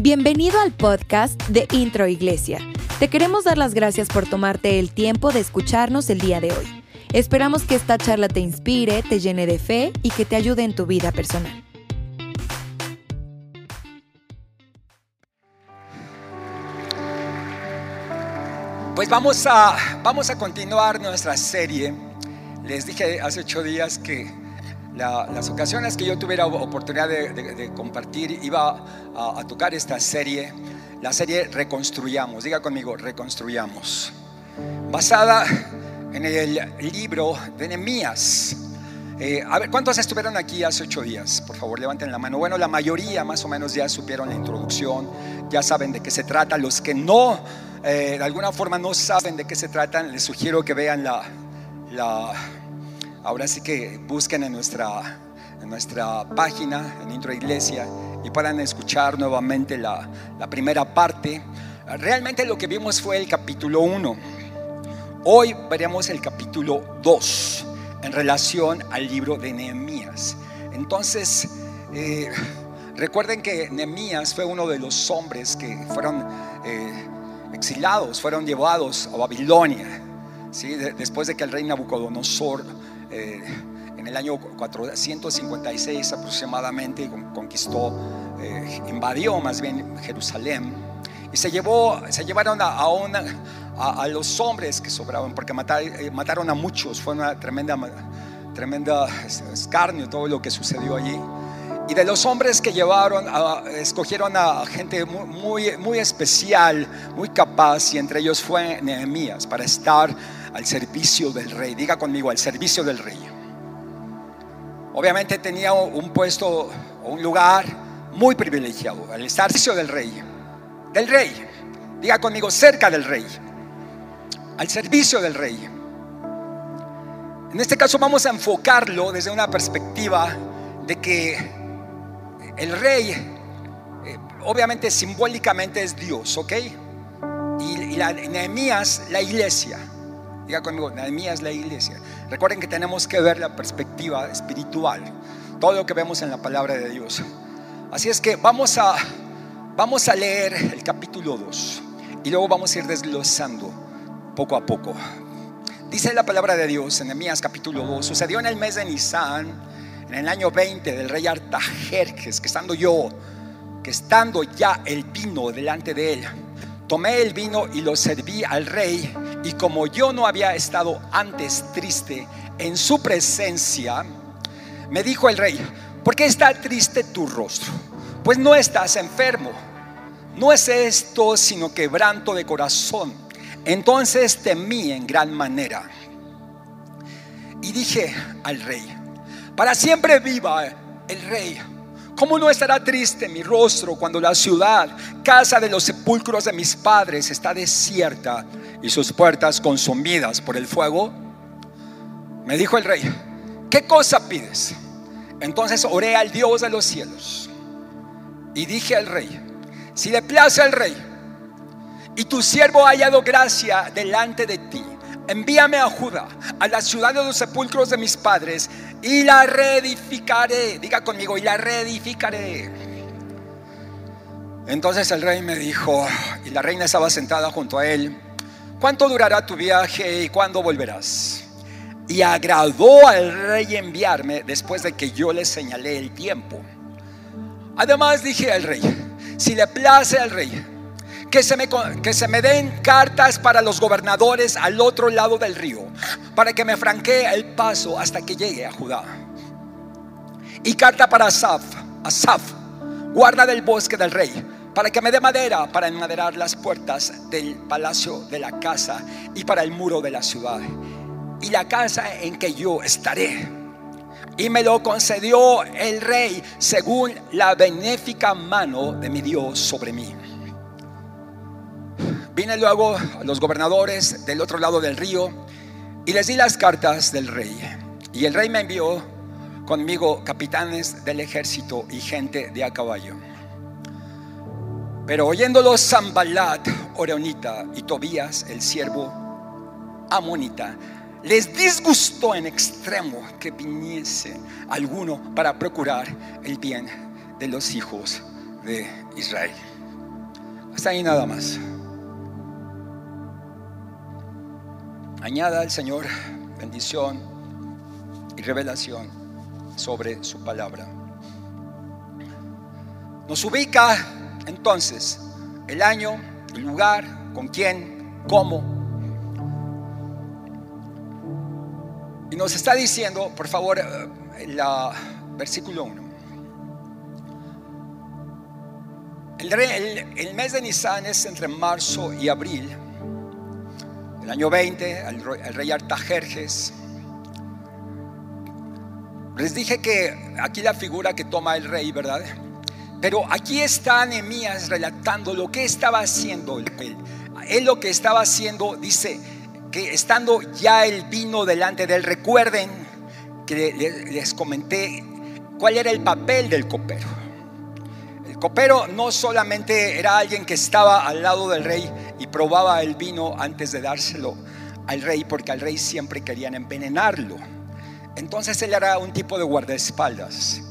Bienvenido al podcast de Intro Iglesia. Te queremos dar las gracias por tomarte el tiempo de escucharnos el día de hoy. Esperamos que esta charla te inspire, te llene de fe y que te ayude en tu vida personal. Pues vamos a, vamos a continuar nuestra serie. Les dije hace ocho días que las ocasiones que yo tuviera oportunidad de, compartir, iba a, tocar esta serie, la serie Reconstruyamos. Diga conmigo, Reconstruyamos. Basada en el libro de Nehemías. Eh, a ver, ¿cuántos estuvieron aquí hace ocho días? Por favor, levanten la mano. Bueno, la mayoría más o menos ya supieron la introducción, ya saben de qué se trata. Los que no, eh, de alguna forma no saben de qué se tratan, les sugiero que vean la, la ahora sí que busquen en nuestra, en nuestra página, en Intro Iglesia, y puedan escuchar nuevamente la, primera parte. Realmente lo que vimos fue el capítulo 1. Hoy veremos el capítulo 2 en relación al libro de Nehemías. Entonces, eh, recuerden que Nehemías fue uno de los hombres que fueron eh, exilados, fueron llevados a Babilonia, ¿sí? después de que el rey Nabucodonosor eh, en el año 456 aproximadamente conquistó, eh, invadió más bien Jerusalén y se, llevó, se llevaron a, los hombres que sobraban porque eh, mataron a muchos, fue una tremenda, tremenda escarnio todo lo que sucedió allí. Y de los hombres que llevaron, escogieron a gente muy, muy, muy, especial, muy capaz, y entre ellos fue Nehemías, para estar al servicio del rey. Diga conmigo, al servicio del rey. Obviamente tenía un puesto o un lugar muy privilegiado, al servicio del rey. Del rey. Diga conmigo, cerca del rey. Al servicio del rey. En este caso vamos a enfocarlo desde una perspectiva de que el rey, eh, obviamente simbólicamente es Dios, ¿ok? Y, la, Nehemías, la iglesia. Diga conmigo, Nehemías la iglesia. Recuerden que tenemos que ver la perspectiva espiritual, todo lo que vemos en la palabra de Dios. Así es que vamos a, vamos a leer el capítulo 2 y luego vamos a ir desglosando poco a poco. Dice la palabra de Dios en Nehemías capítulo 2, sucedió en el mes de Nisan, en el año 20 del rey Artajerjes, que estando yo, que estando ya el vino delante de él, tomé el vino y lo serví al rey y como yo no había estado antes triste en su presencia, me dijo el rey, ¿por qué está triste tu rostro? Pues no estás enfermo. No es esto sino quebranto de corazón. Entonces temí en gran manera. Y dije al rey, para siempre viva el rey. ¿Cómo no estará triste mi rostro cuando la ciudad, casa de los sepulcros de mis padres, está desierta y sus puertas consumidas por el fuego? Me dijo el rey, ¿qué cosa pides? Entonces oré al Dios de los cielos y dije al rey, si le place al rey y tu siervo ha hallado gracia delante de ti, envíame a Judá, a la ciudad de los sepulcros de mis padres, y la reedificaré. Diga conmigo, y la reedificaré. Entonces el rey me dijo, y la reina estaba sentada junto a él, ¿Cuánto durará tu viaje y cuándo volverás? Y agradó al rey enviarme después de que yo le señalé el tiempo. Además dije al rey, si le place al rey, que se, me, que se me den cartas para los gobernadores al otro lado del río, para que me franquee el paso hasta que llegue a Judá. Y carta para Asaf, Asaf, guarda del bosque del rey para que me dé madera para enmaderar las puertas del palacio de la casa y para el muro de la ciudad y la casa en que yo estaré. Y me lo concedió el rey según la benéfica mano de mi Dios sobre mí. Vine luego a los gobernadores del otro lado del río y les di las cartas del rey. Y el rey me envió conmigo capitanes del ejército y gente de a caballo. Pero oyéndolo Zambalat, Oronita y Tobías, el siervo amonita, les disgustó en extremo que viniese alguno para procurar el bien de los hijos de Israel. Está ahí nada más. Añada al Señor bendición y revelación sobre su palabra. Nos ubica entonces el año, el lugar, con quién, cómo. Y nos está diciendo, por favor, el eh, versículo 1. El, mes de Nisan es entre marzo y abril. El año 20, el, rey Artajerjes. Les dije que aquí la figura que toma el rey, ¿verdad? Pero aquí está Nehemías relatando lo que estaba haciendo él. Él lo que estaba haciendo, dice que estando ya el vino delante de él, recuerden que les comenté cuál era el papel del copero copero no solamente era alguien que estaba al lado del rey y probaba el vino antes de dárselo al rey, porque al rey siempre querían envenenarlo. Entonces él era un tipo de guardaespaldas.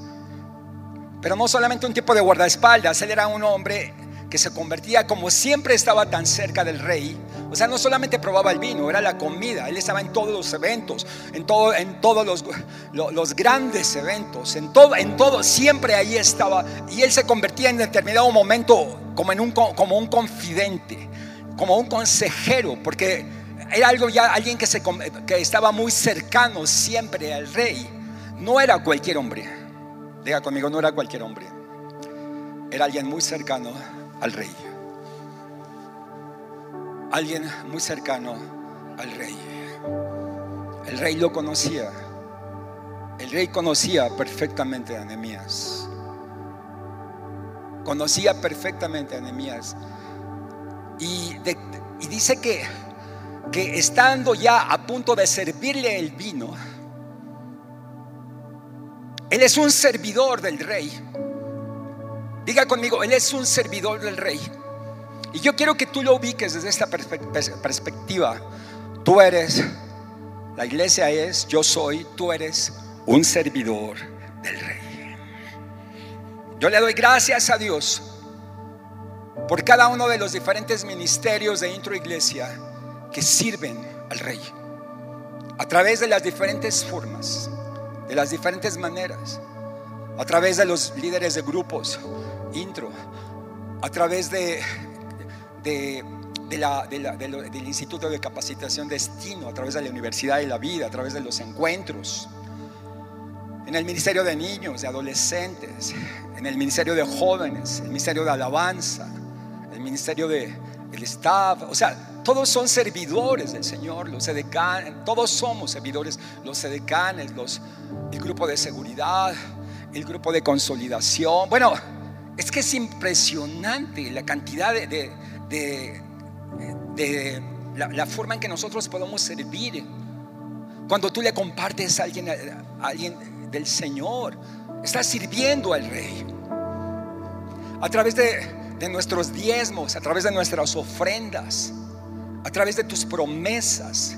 Pero no solamente un tipo de guardaespaldas, él era un hombre que se convertía como siempre estaba tan cerca del rey. O sea, no solamente probaba el vino, era la comida. Él estaba en todos los eventos, en, todo, en todos los, los, grandes eventos, en todo, en todo, siempre ahí estaba. Y él se convertía en determinado momento como, en un, como un confidente, como un consejero, porque era algo ya alguien que, se, que estaba muy cercano siempre al rey. No era cualquier hombre. Diga conmigo, no era cualquier hombre. Era alguien muy cercano al rey. Alguien muy cercano al rey. El rey lo conocía. El rey conocía perfectamente a Nehemías. Conocía perfectamente a Nehemías. Y, dice que, que estando ya a punto de servirle el vino, él es un servidor del rey. Diga conmigo, Él es un servidor del rey. Y yo quiero que tú lo ubiques desde esta perspectiva. Tú eres, la iglesia es, yo soy, tú eres un servidor del rey. Yo le doy gracias a Dios por cada uno de los diferentes ministerios de Intro Iglesia que sirven al rey. A través de las diferentes formas, de las diferentes maneras, a través de los líderes de grupos, intro, a través de, de, del Instituto de Capacitación Destino, a través de la Universidad de la Vida, a través de los encuentros, en el Ministerio de Niños, de Adolescentes, en el Ministerio de Jóvenes, el Ministerio de Alabanza, el Ministerio de, del Staff, o sea, todos son servidores del Señor, los edecanes, todos somos servidores, los edecanes, los, el grupo de seguridad, el grupo de consolidación, bueno, es que es impresionante la cantidad de, de, la, forma en que nosotros podemos servir. Cuando tú le compartes a alguien, a alguien del Señor, estás sirviendo al Rey. A través de, de nuestros diezmos, a través de nuestras ofrendas, a través de tus promesas,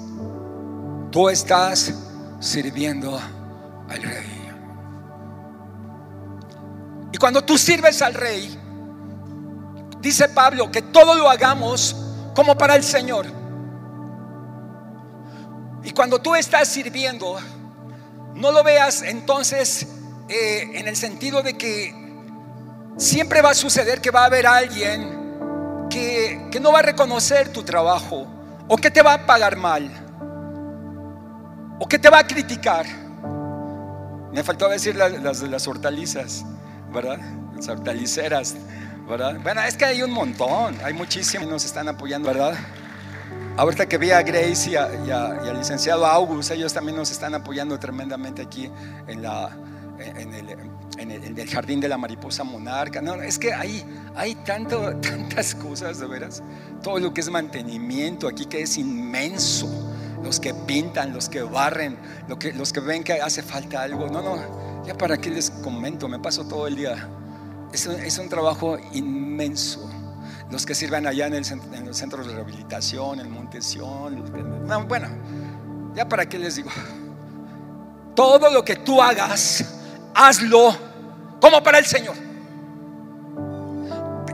tú estás sirviendo al Rey. Y cuando tú sirves al rey, dice Pablo que todo lo hagamos como para el Señor. Y cuando tú estás sirviendo, no lo veas entonces eh, en el sentido de que siempre va a suceder que va a haber alguien que, que no va a reconocer tu trabajo o que te va a pagar mal o que te va a criticar. Me faltó decir las, las hortalizas. ¿Verdad? Las hortaliceras, ¿verdad? Bueno, es que hay un montón, hay muchísimos que nos están apoyando, ¿verdad? Ahorita que vi a Grace y, al licenciado August, ellos también nos están apoyando tremendamente aquí en, la, en, el, jardín de la mariposa monarca. No, es que hay, hay tanto, tantas cosas, de veras. Todo lo que es mantenimiento aquí que es inmenso. Los que pintan, los que barren, que, los que ven que hace falta algo. No, no, ya para qué les comento, me paso todo el día. Es un, trabajo inmenso. Los que sirven allá en, los centros de rehabilitación, en Montesión. bueno, ya para qué les digo. Todo lo que tú hagas, hazlo como para el Señor.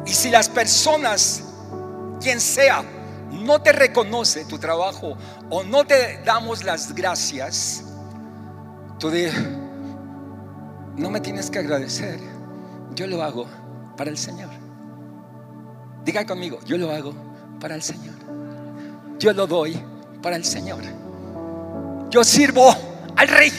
Y si las personas quien sea, no te reconoce tu trabajo o no te damos las gracias, tú di, no me tienes que agradecer, yo lo hago para el Señor. Diga conmigo, yo lo hago para el Señor. Yo lo doy para el Señor. Yo sirvo al Rey.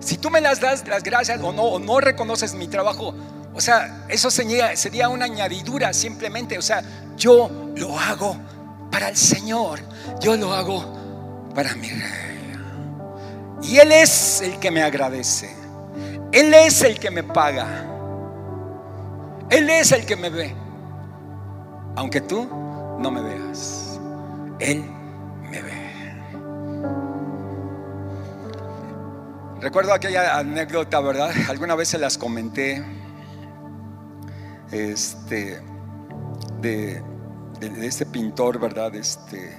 Si tú me las das las gracias o no, o no reconoces mi trabajo, o sea, eso sería, sería una añadidura simplemente. O sea, yo lo hago para el Señor. Yo lo hago para mi rey. Y Él es el que me agradece. Él es el que me paga. Él es el que me ve. Aunque tú no me veas. Él me ve. Recuerdo aquella anécdota, ¿verdad? Alguna vez se las comenté este, de, de, este pintor, ¿verdad? Este,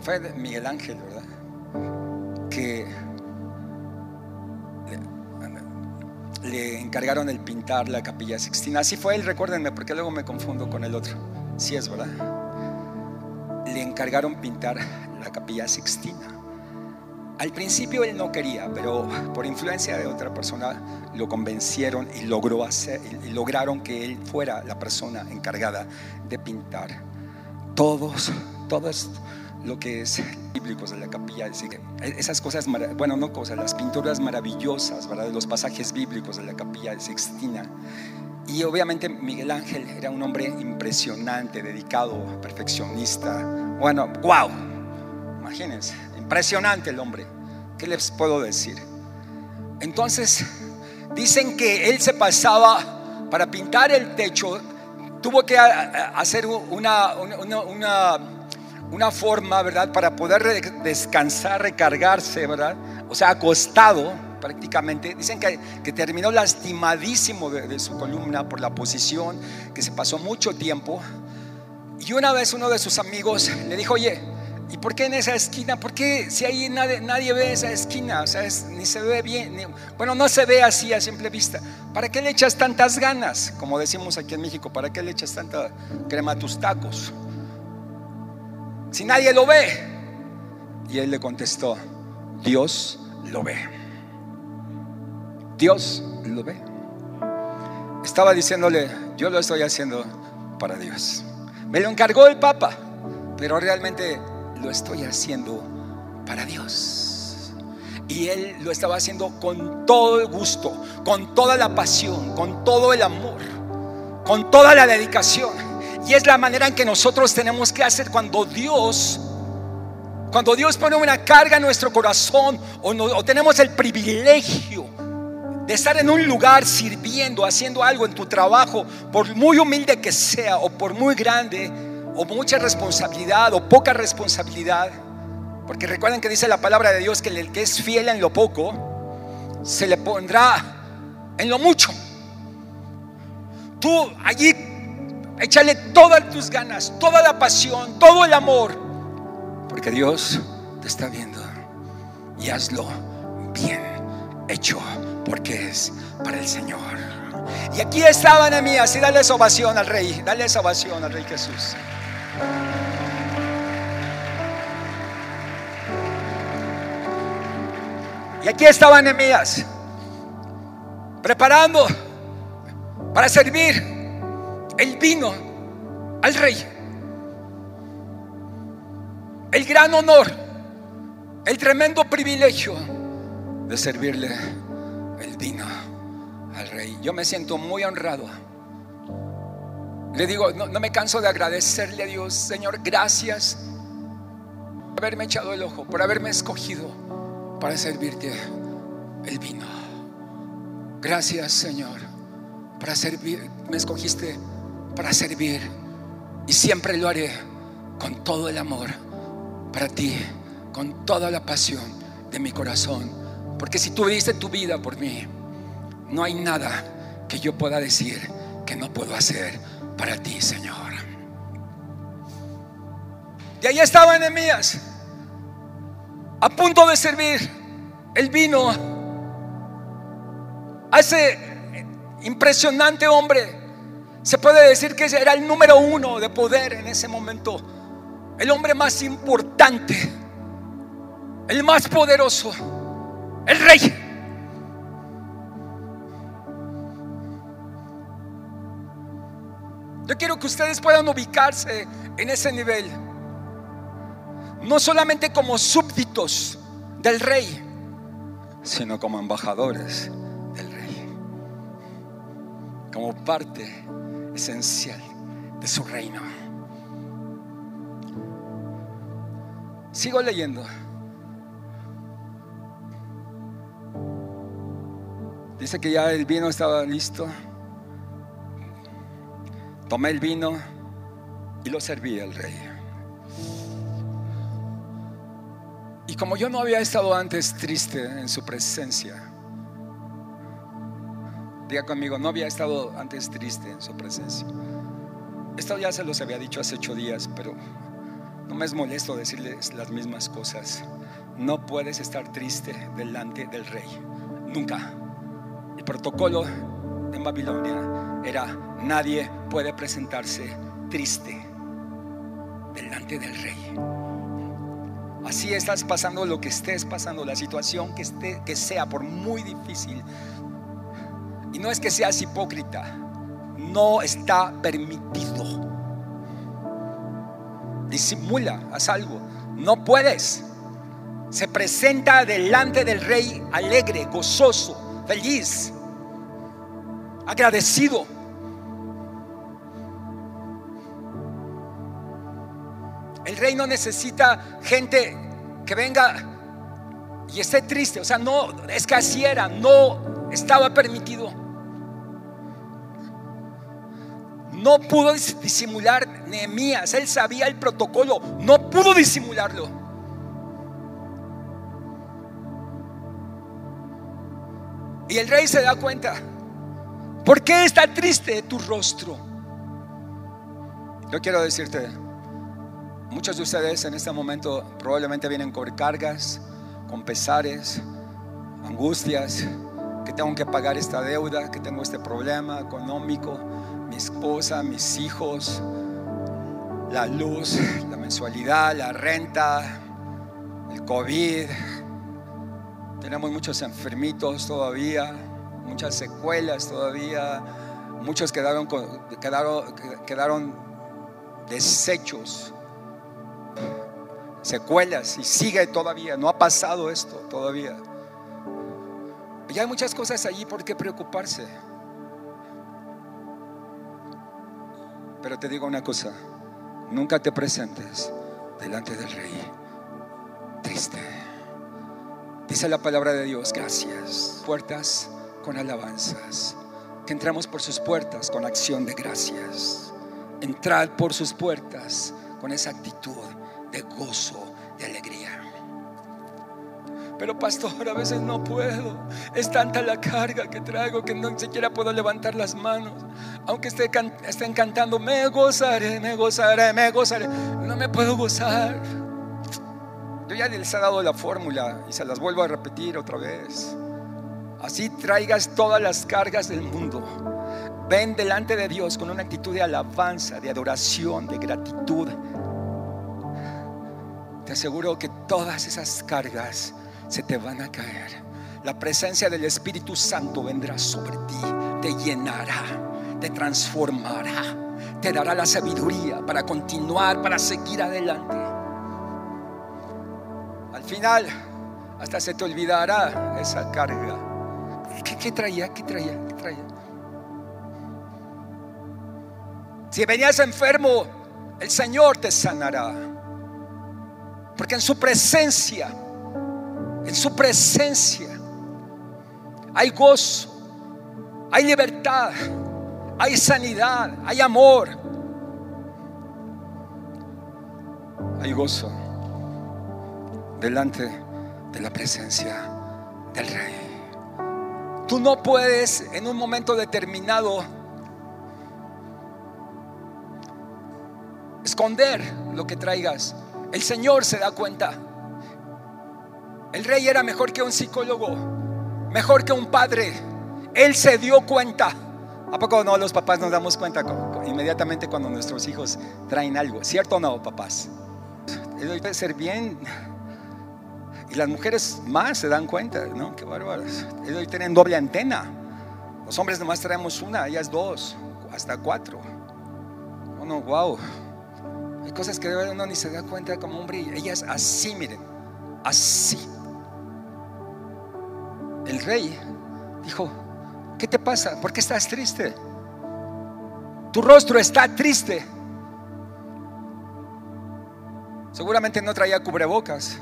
fue Miguel Ángel, ¿verdad? Le, encargaron el pintar la capilla Sixtina. Así fue él, recuérdenme, porque luego me confundo con el otro. Sí es, ¿verdad? Le encargaron pintar la capilla Sixtina. Al principio él no quería, pero por influencia de otra persona lo convencieron y logró hacer, y lograron que él fuera la persona encargada de pintar todos, todos lo que es bíblicos de la capilla. Esas cosas, bueno, no cosas, las pinturas maravillosas, ¿verdad? De los pasajes bíblicos de la capilla de Sextina. Y obviamente Miguel Ángel era un hombre impresionante, dedicado, perfeccionista. Bueno, wow, imagínense Impresionante el hombre. ¿Qué les puedo decir? Entonces, dicen que él se pasaba para pintar el techo, tuvo que hacer una, una, una, forma, ¿verdad? Para poder descansar, recargarse, ¿verdad? O sea, acostado prácticamente. Dicen que, que terminó lastimadísimo de, su columna por la posición, que se pasó mucho tiempo. Y una vez uno de sus amigos le dijo, oye, ¿Y por qué en esa esquina? ¿Por qué si ahí nadie, nadie ve esa esquina? O sea, ni se ve bien. bueno, no se ve así a simple vista. ¿Para qué le echas tantas ganas? Como decimos aquí en México, ¿para qué le echas tanta crema a tus tacos? Si nadie lo ve. Y él le contestó, Dios lo ve. Dios lo ve. Estaba diciéndole, yo lo estoy haciendo para Dios. Me lo encargó el Papa, pero realmente lo estoy haciendo para Dios. Y él lo estaba haciendo con todo el gusto, con toda la pasión, con todo el amor, con toda la dedicación. Y es la manera en que nosotros tenemos que hacer cuando Dios, cuando Dios pone una carga en nuestro corazón o, o tenemos el privilegio de estar en un lugar sirviendo, haciendo algo en tu trabajo, por muy humilde que sea o por muy grande, o mucha responsabilidad o poca responsabilidad. Porque recuerden que dice la palabra de Dios que el que es fiel en lo poco, se le pondrá en lo mucho. Tú allí échale todas tus ganas, toda la pasión, todo el amor, porque Dios te está viendo. Y hazlo bien hecho, porque es para el Señor. Y aquí estaba Nehemías y dale esa ovación al rey, dale esa ovación al rey Jesús. Y aquí estaba Nehemías preparando para servir el vino al rey. El gran honor, el tremendo privilegio de servirle el vino al rey. Yo me siento muy honrado le digo, no, me canso de agradecerle a Dios, Señor, gracias por haberme echado el ojo, por haberme escogido para servirte el vino. Gracias, Señor, para servir, me escogiste para servir y siempre lo haré con todo el amor para ti, con toda la pasión de mi corazón. Porque si tú diste tu vida por mí, no hay nada que yo pueda decir que no puedo hacer para ti, Señor. Y ahí estaba Enemías, a punto de servir el vino. Hace impresionante hombre. Se puede decir que era el número uno de poder en ese momento. El hombre más importante. El más poderoso. El rey. Yo quiero que ustedes puedan ubicarse en ese nivel. No solamente como súbditos del rey, sino como embajadores del rey. Como parte esencial de su reino. Sigo leyendo. Dice que ya el vino estaba listo. Tomé el vino y lo serví al rey. Y como yo no había estado antes triste en su presencia, diga conmigo, no había estado antes triste en su presencia. Esto ya se los había dicho hace ocho días, pero no me es molesto decirles las mismas cosas. No puedes estar triste delante del rey, nunca. El protocolo en Babilonia era nadie puede presentarse triste delante del rey. Así estás pasando lo que estés pasando, la situación que, esté, que sea, por muy difícil. Y no es que seas hipócrita, no está permitido. Disimula, haz algo. No puedes. Se presenta delante del rey alegre, gozoso, feliz agradecido. El rey no necesita gente que venga y esté triste. O sea, no, es que así era, no estaba permitido. No pudo disimular Nehemías, él sabía el protocolo, no pudo disimularlo. Y el rey se da cuenta. ¿Por qué está triste tu rostro? Yo quiero decirte, muchos de ustedes en este momento probablemente vienen con cargas, con pesares, angustias, que tengo que pagar esta deuda, que tengo este problema económico, mi esposa, mis hijos, la luz, la mensualidad, la renta, el COVID. Tenemos muchos enfermitos todavía muchas secuelas todavía, muchos quedaron, quedaron, quedaron desechos, secuelas y sigue todavía, no ha pasado esto todavía. Y hay muchas cosas allí por qué preocuparse. Pero te digo una cosa, nunca te presentes delante del rey triste. Dice la palabra de Dios, gracias. Puertas con alabanzas, que entramos por sus puertas con acción de gracias. Entrad por sus puertas con esa actitud de gozo, de alegría. Pero pastor, a veces no puedo. Es tanta la carga que traigo que no siquiera puedo levantar las manos. Aunque esté estén cantando, me gozaré, me gozaré, me gozaré. No me puedo gozar. Yo ya les he dado la fórmula y se las vuelvo a repetir otra vez. Así traigas todas las cargas del mundo. Ven delante de Dios con una actitud de alabanza, de adoración, de gratitud. Te aseguro que todas esas cargas se te van a caer. La presencia del Espíritu Santo vendrá sobre ti, te llenará, te transformará, te dará la sabiduría para continuar, para seguir adelante. Al final, hasta se te olvidará esa carga ¿Qué, traía? ¿Qué traía? ¿Qué traía? Si venías enfermo, el Señor te sanará. Porque en su presencia, en su presencia, hay gozo, hay libertad, hay sanidad, hay amor, hay gozo delante de la presencia del Rey. Tú no puedes en un momento determinado esconder lo que traigas. El Señor se da cuenta. El rey era mejor que un psicólogo, mejor que un padre. Él se dio cuenta ¿A poco no los papás nos damos cuenta inmediatamente cuando nuestros hijos traen algo? ¿Cierto o no, papás? Debe ser bien. Y las mujeres más se dan cuenta, ¿no? Qué bárbaras. Ellos tienen doble antena. Los hombres nomás traemos una, ellas dos, hasta cuatro. Oh, no, wow. Hay cosas que uno ni se da cuenta como hombre. Ellas así, miren, así. El rey dijo, ¿qué te pasa? ¿Por qué estás triste? Tu rostro está triste. Seguramente no traía cubrebocas,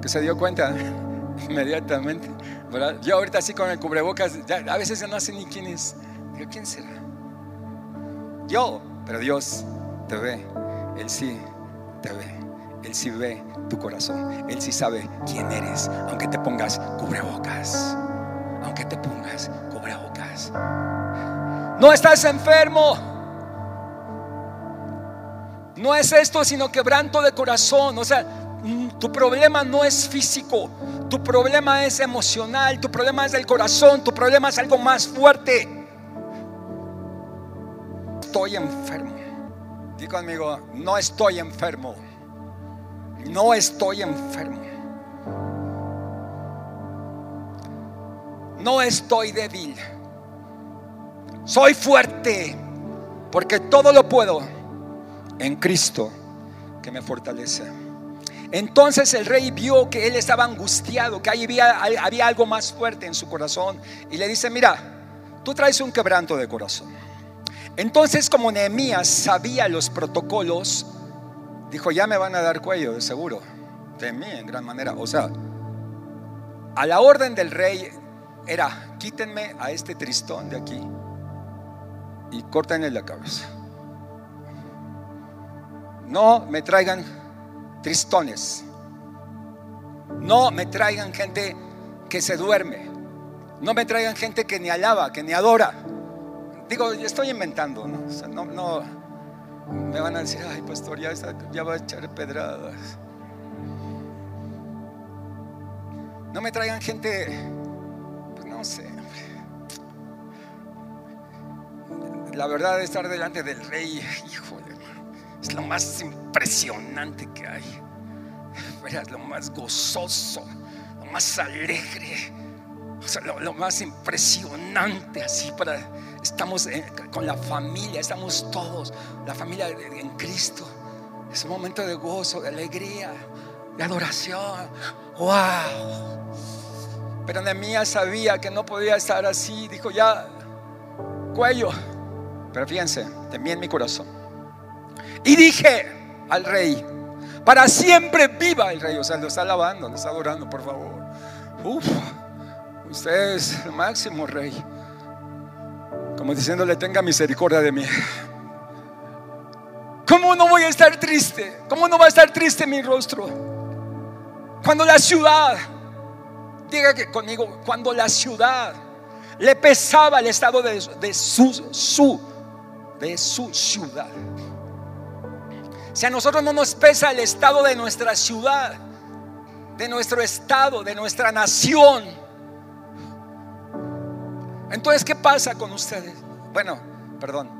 que se dio cuenta inmediatamente. Yo ahorita así con el cubrebocas, a veces no sé ni quién es. ¿quién será? Yo, pero Dios te ve. Él sí te ve. Él sí ve tu corazón. Él sí sabe quién eres, aunque te pongas cubrebocas. Aunque te pongas cubrebocas. No estás enfermo. No es esto, sino quebranto de corazón. O sea, mm, tu problema no es físico. Tu problema es emocional. Tu problema es del corazón. Tu problema es algo más fuerte. Estoy enfermo. Digo conmigo, no estoy enfermo. No estoy enfermo. No estoy débil. Soy fuerte porque todo lo puedo en Cristo que me fortalece. Entonces el rey vio que él estaba angustiado, que había, había algo más fuerte en su corazón y le dice, mira, tú traes un quebranto de corazón. Entonces como Nehemías sabía los protocolos, dijo, ya me van a dar cuello, de seguro. De mí en gran manera. O sea, a la orden del rey era, quítenme a este tristón de aquí y córtenle la cabeza. No me traigan tristones. No me traigan gente que se duerme. No me traigan gente que ni alaba, que ni adora. Digo, estoy inventando, ¿no? O sea, no, no, me van a decir, ay, pastor, ya, va a echar pedradas. No me traigan gente, pues no sé. La verdad de estar delante del rey, híjole, es lo más impresionante que hay. Es lo más gozoso, lo más alegre, o sea, lo más impresionante así para estamos con la familia, estamos todos, la familia en Cristo. Es un momento de gozo, de alegría, de adoración. ¡Wow! Pero Nehemías sabía que no podía estar así. Dijo, ya, cuello. Pero fíjense, temí en mi corazón. Y dije al rey, para siempre viva el rey. O sea, lo está alabando, lo está adorando, por favor. Uf, usted es el máximo rey. Como diciéndole, tenga misericordia de mí. ¿Cómo no voy a estar triste? ¿Cómo no va a estar triste mi rostro? Cuando la ciudad, diga que conmigo, cuando la ciudad le pesaba el estado de, su, su, de su ciudad. Si a nosotros no nos pesa el estado de nuestra ciudad, de nuestro estado, de nuestra nación, entonces, ¿qué pasa con ustedes? Bueno, perdón,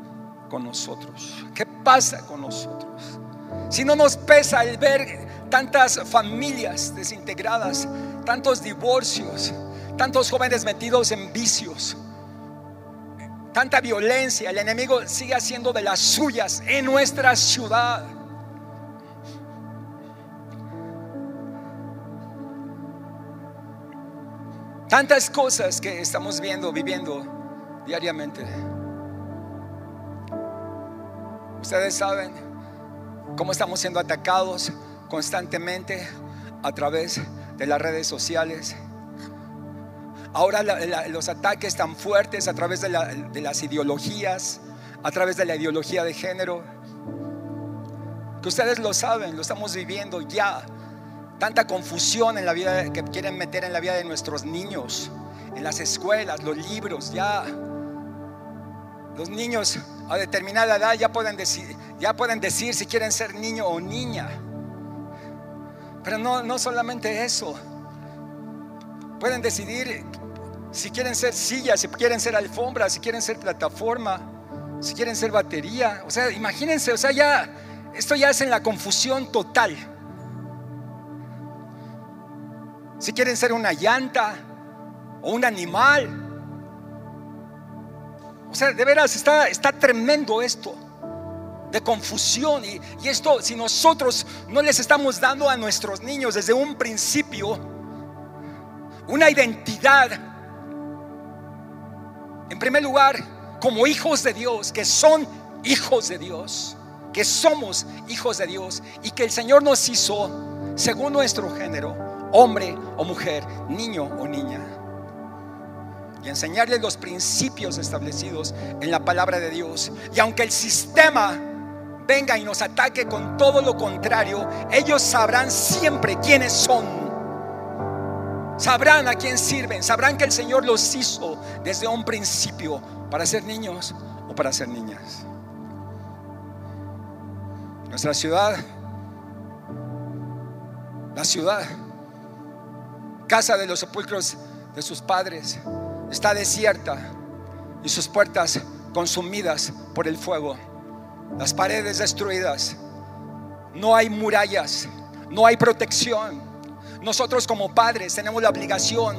con nosotros. ¿Qué pasa con nosotros? Si no nos pesa el ver tantas familias desintegradas, tantos divorcios, tantos jóvenes metidos en vicios, tanta violencia, el enemigo sigue haciendo de las suyas en nuestra ciudad. Tantas cosas que estamos viendo, viviendo diariamente. Ustedes saben cómo estamos siendo atacados constantemente a través de las redes sociales. Ahora los ataques tan fuertes a través de, de las ideologías, a través de la ideología de género, que ustedes lo saben, lo estamos viviendo ya tanta confusión en la vida que quieren meter en la vida de nuestros niños, en las escuelas, los libros, ya los niños a determinada edad ya pueden decir, ya pueden decir si quieren ser niño o niña. Pero no, no solamente eso. Pueden decidir si quieren ser sillas, si quieren ser alfombras, si quieren ser plataforma, si quieren ser batería. O sea, imagínense, o sea, ya, esto ya es en la confusión total. Si quieren ser una llanta o un animal. O sea, de veras está, está tremendo esto de confusión. Y, y, esto, si nosotros no les estamos dando a nuestros niños desde un principio una identidad, en primer lugar, como hijos de Dios, que son hijos de Dios, que somos hijos de Dios y que el Señor nos hizo según nuestro género, hombre o mujer, niño o niña. Y enseñarles los principios establecidos en la palabra de Dios. Y aunque el sistema venga y nos ataque con todo lo contrario, ellos sabrán siempre quiénes son. Sabrán a quién sirven, sabrán que el Señor los hizo desde un principio para ser niños o para ser niñas. Nuestra ciudad, la ciudad, casa de los sepulcros de sus padres, está desierta y sus puertas consumidas por el fuego, las paredes destruidas, no hay murallas, no hay protección. Nosotros como padres tenemos la obligación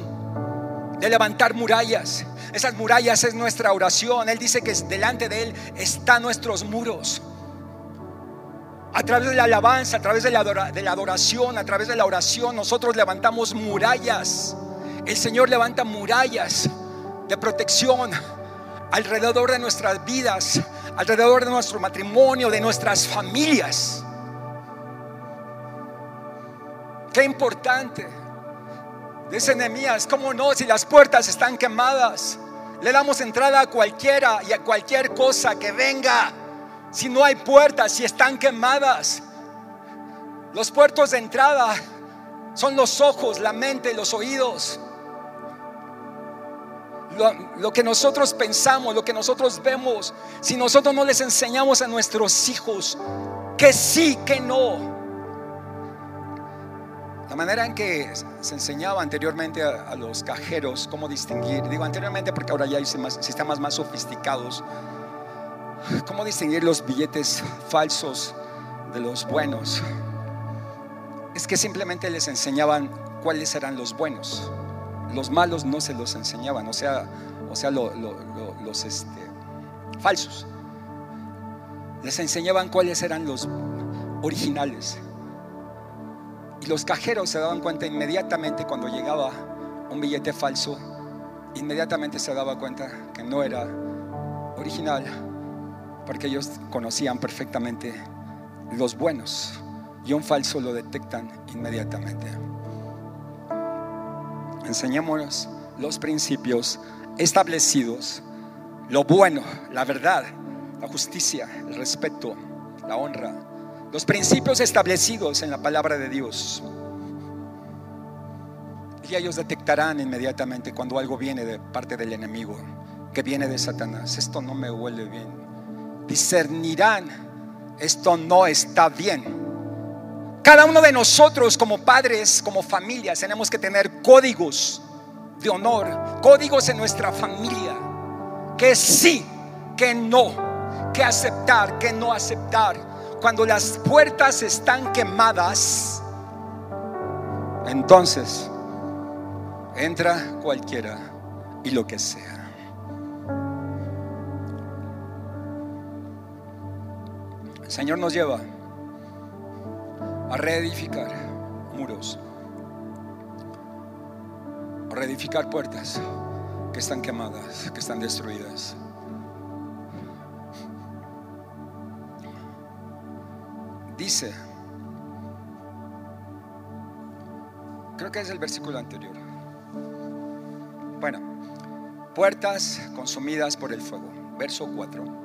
de levantar murallas. Esas murallas es nuestra oración. Él dice que delante de Él están nuestros muros. A través de la alabanza, a través de la, de la adoración, a través de la oración, nosotros levantamos murallas. El Señor levanta murallas de protección alrededor de nuestras vidas, alrededor de nuestro matrimonio, de nuestras familias. Qué importante. Dice Nehemías, ¿cómo no? Si las puertas están quemadas, le damos entrada a cualquiera y a cualquier cosa que venga. Si no hay puertas, si están quemadas, los puertos de entrada son los ojos, la mente, los oídos. Lo, que nosotros pensamos, lo que nosotros vemos, si nosotros no les enseñamos a nuestros hijos que sí, que no. La manera en que se enseñaba anteriormente a, a los cajeros cómo distinguir, digo anteriormente porque ahora ya hay sistemas más sofisticados, cómo distinguir los billetes falsos de los buenos, es que simplemente les enseñaban cuáles eran los buenos los malos no se los enseñaban, o sea, o sea lo, lo, lo, los este, falsos. Les enseñaban cuáles eran los originales. Y los cajeros se daban cuenta inmediatamente cuando llegaba un billete falso, inmediatamente se daba cuenta que no era original, porque ellos conocían perfectamente los buenos y un falso lo detectan inmediatamente. Enseñémonos los principios establecidos, lo bueno, la verdad, la justicia, el respeto, la honra, los principios establecidos en la palabra de Dios. Y ellos detectarán inmediatamente cuando algo viene de parte del enemigo, que viene de Satanás. Esto no me huele bien. Discernirán, esto no está bien. Cada uno de nosotros como padres, como familias, tenemos que tener códigos de honor, códigos en nuestra familia, que sí, que no, que aceptar, que no aceptar. Cuando las puertas están quemadas, entonces entra cualquiera y lo que sea. Señor nos lleva a reedificar muros, a reedificar puertas que están quemadas, que están destruidas. Dice, creo que es el versículo anterior. Bueno, puertas consumidas por el fuego. Verso 4.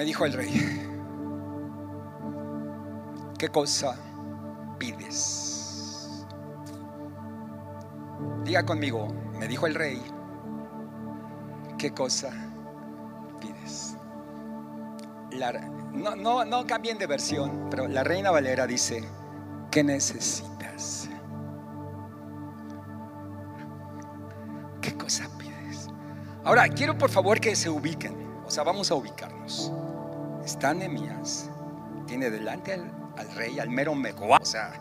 Me dijo el rey, ¿Qué cosa pides? Diga conmigo, me dijo el rey, ¿qué cosa pides? no, no, no cambien de versión, pero la reina Valera dice, ¿qué necesitas? Ahora, quiero por favor que se ubiquen. O sea, vamos a ubicarnos. Está Nehemías, tiene delante al, al rey, al mero meco. O sea,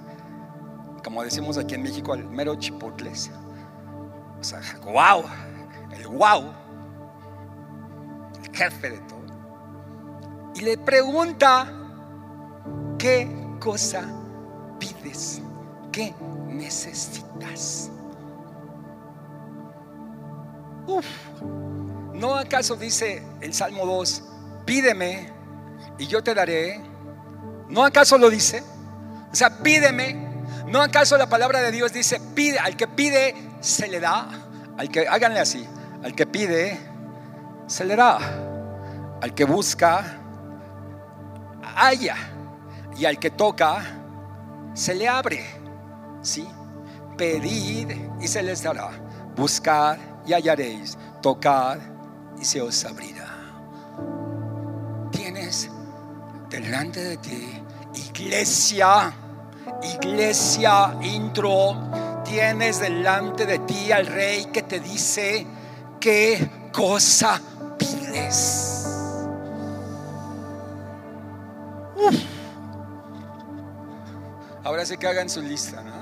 como decimos aquí en México, al mero chipotles. O sea, wow, el wow, el jefe de todo. Y le pregunta, ¿qué cosa pides? ¿Qué necesitas? Uf, ¿no acaso dice el Salmo 2, pídeme y yo te daré? ¿No acaso lo dice? O sea, pídeme. ¿No acaso la palabra de Dios dice, pide, al que pide se le da? Al que, háganle así, al que pide se le da. Al que busca, haya. Y al que toca, se le abre. ¿Sí? Pedid y se les dará. Buscad y hallaréis. Tocad y se os abrirá. Tienes delante de ti, iglesia, iglesia intro, tienes delante de ti al rey que te dice qué cosa pides. Ahora sí que hagan su lista, ¿no?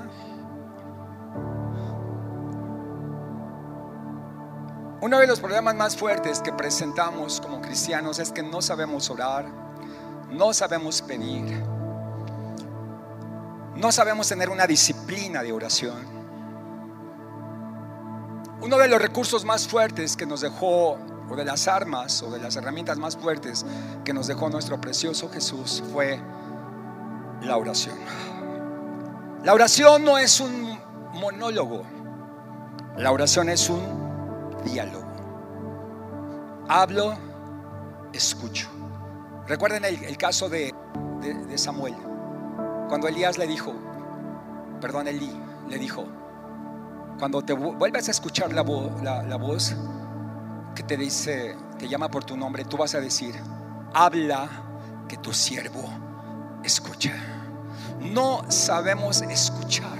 Uno de los problemas más fuertes que presentamos como cristianos es que no sabemos orar, no sabemos pedir, no sabemos tener una disciplina de oración. Uno de los recursos más fuertes que nos dejó, o de las armas, o de las herramientas más fuertes que nos dejó nuestro precioso Jesús fue la oración. La oración no es un monólogo, la oración es un diálogo. Hablo, escucho. Recuerden el, caso de, Samuel, cuando Elías le dijo, perdón, Elí, le dijo, cuando te vuelves a escuchar la, la voz que te dice, te llama por tu nombre, tú vas a decir, habla que tu siervo escucha. No sabemos escuchar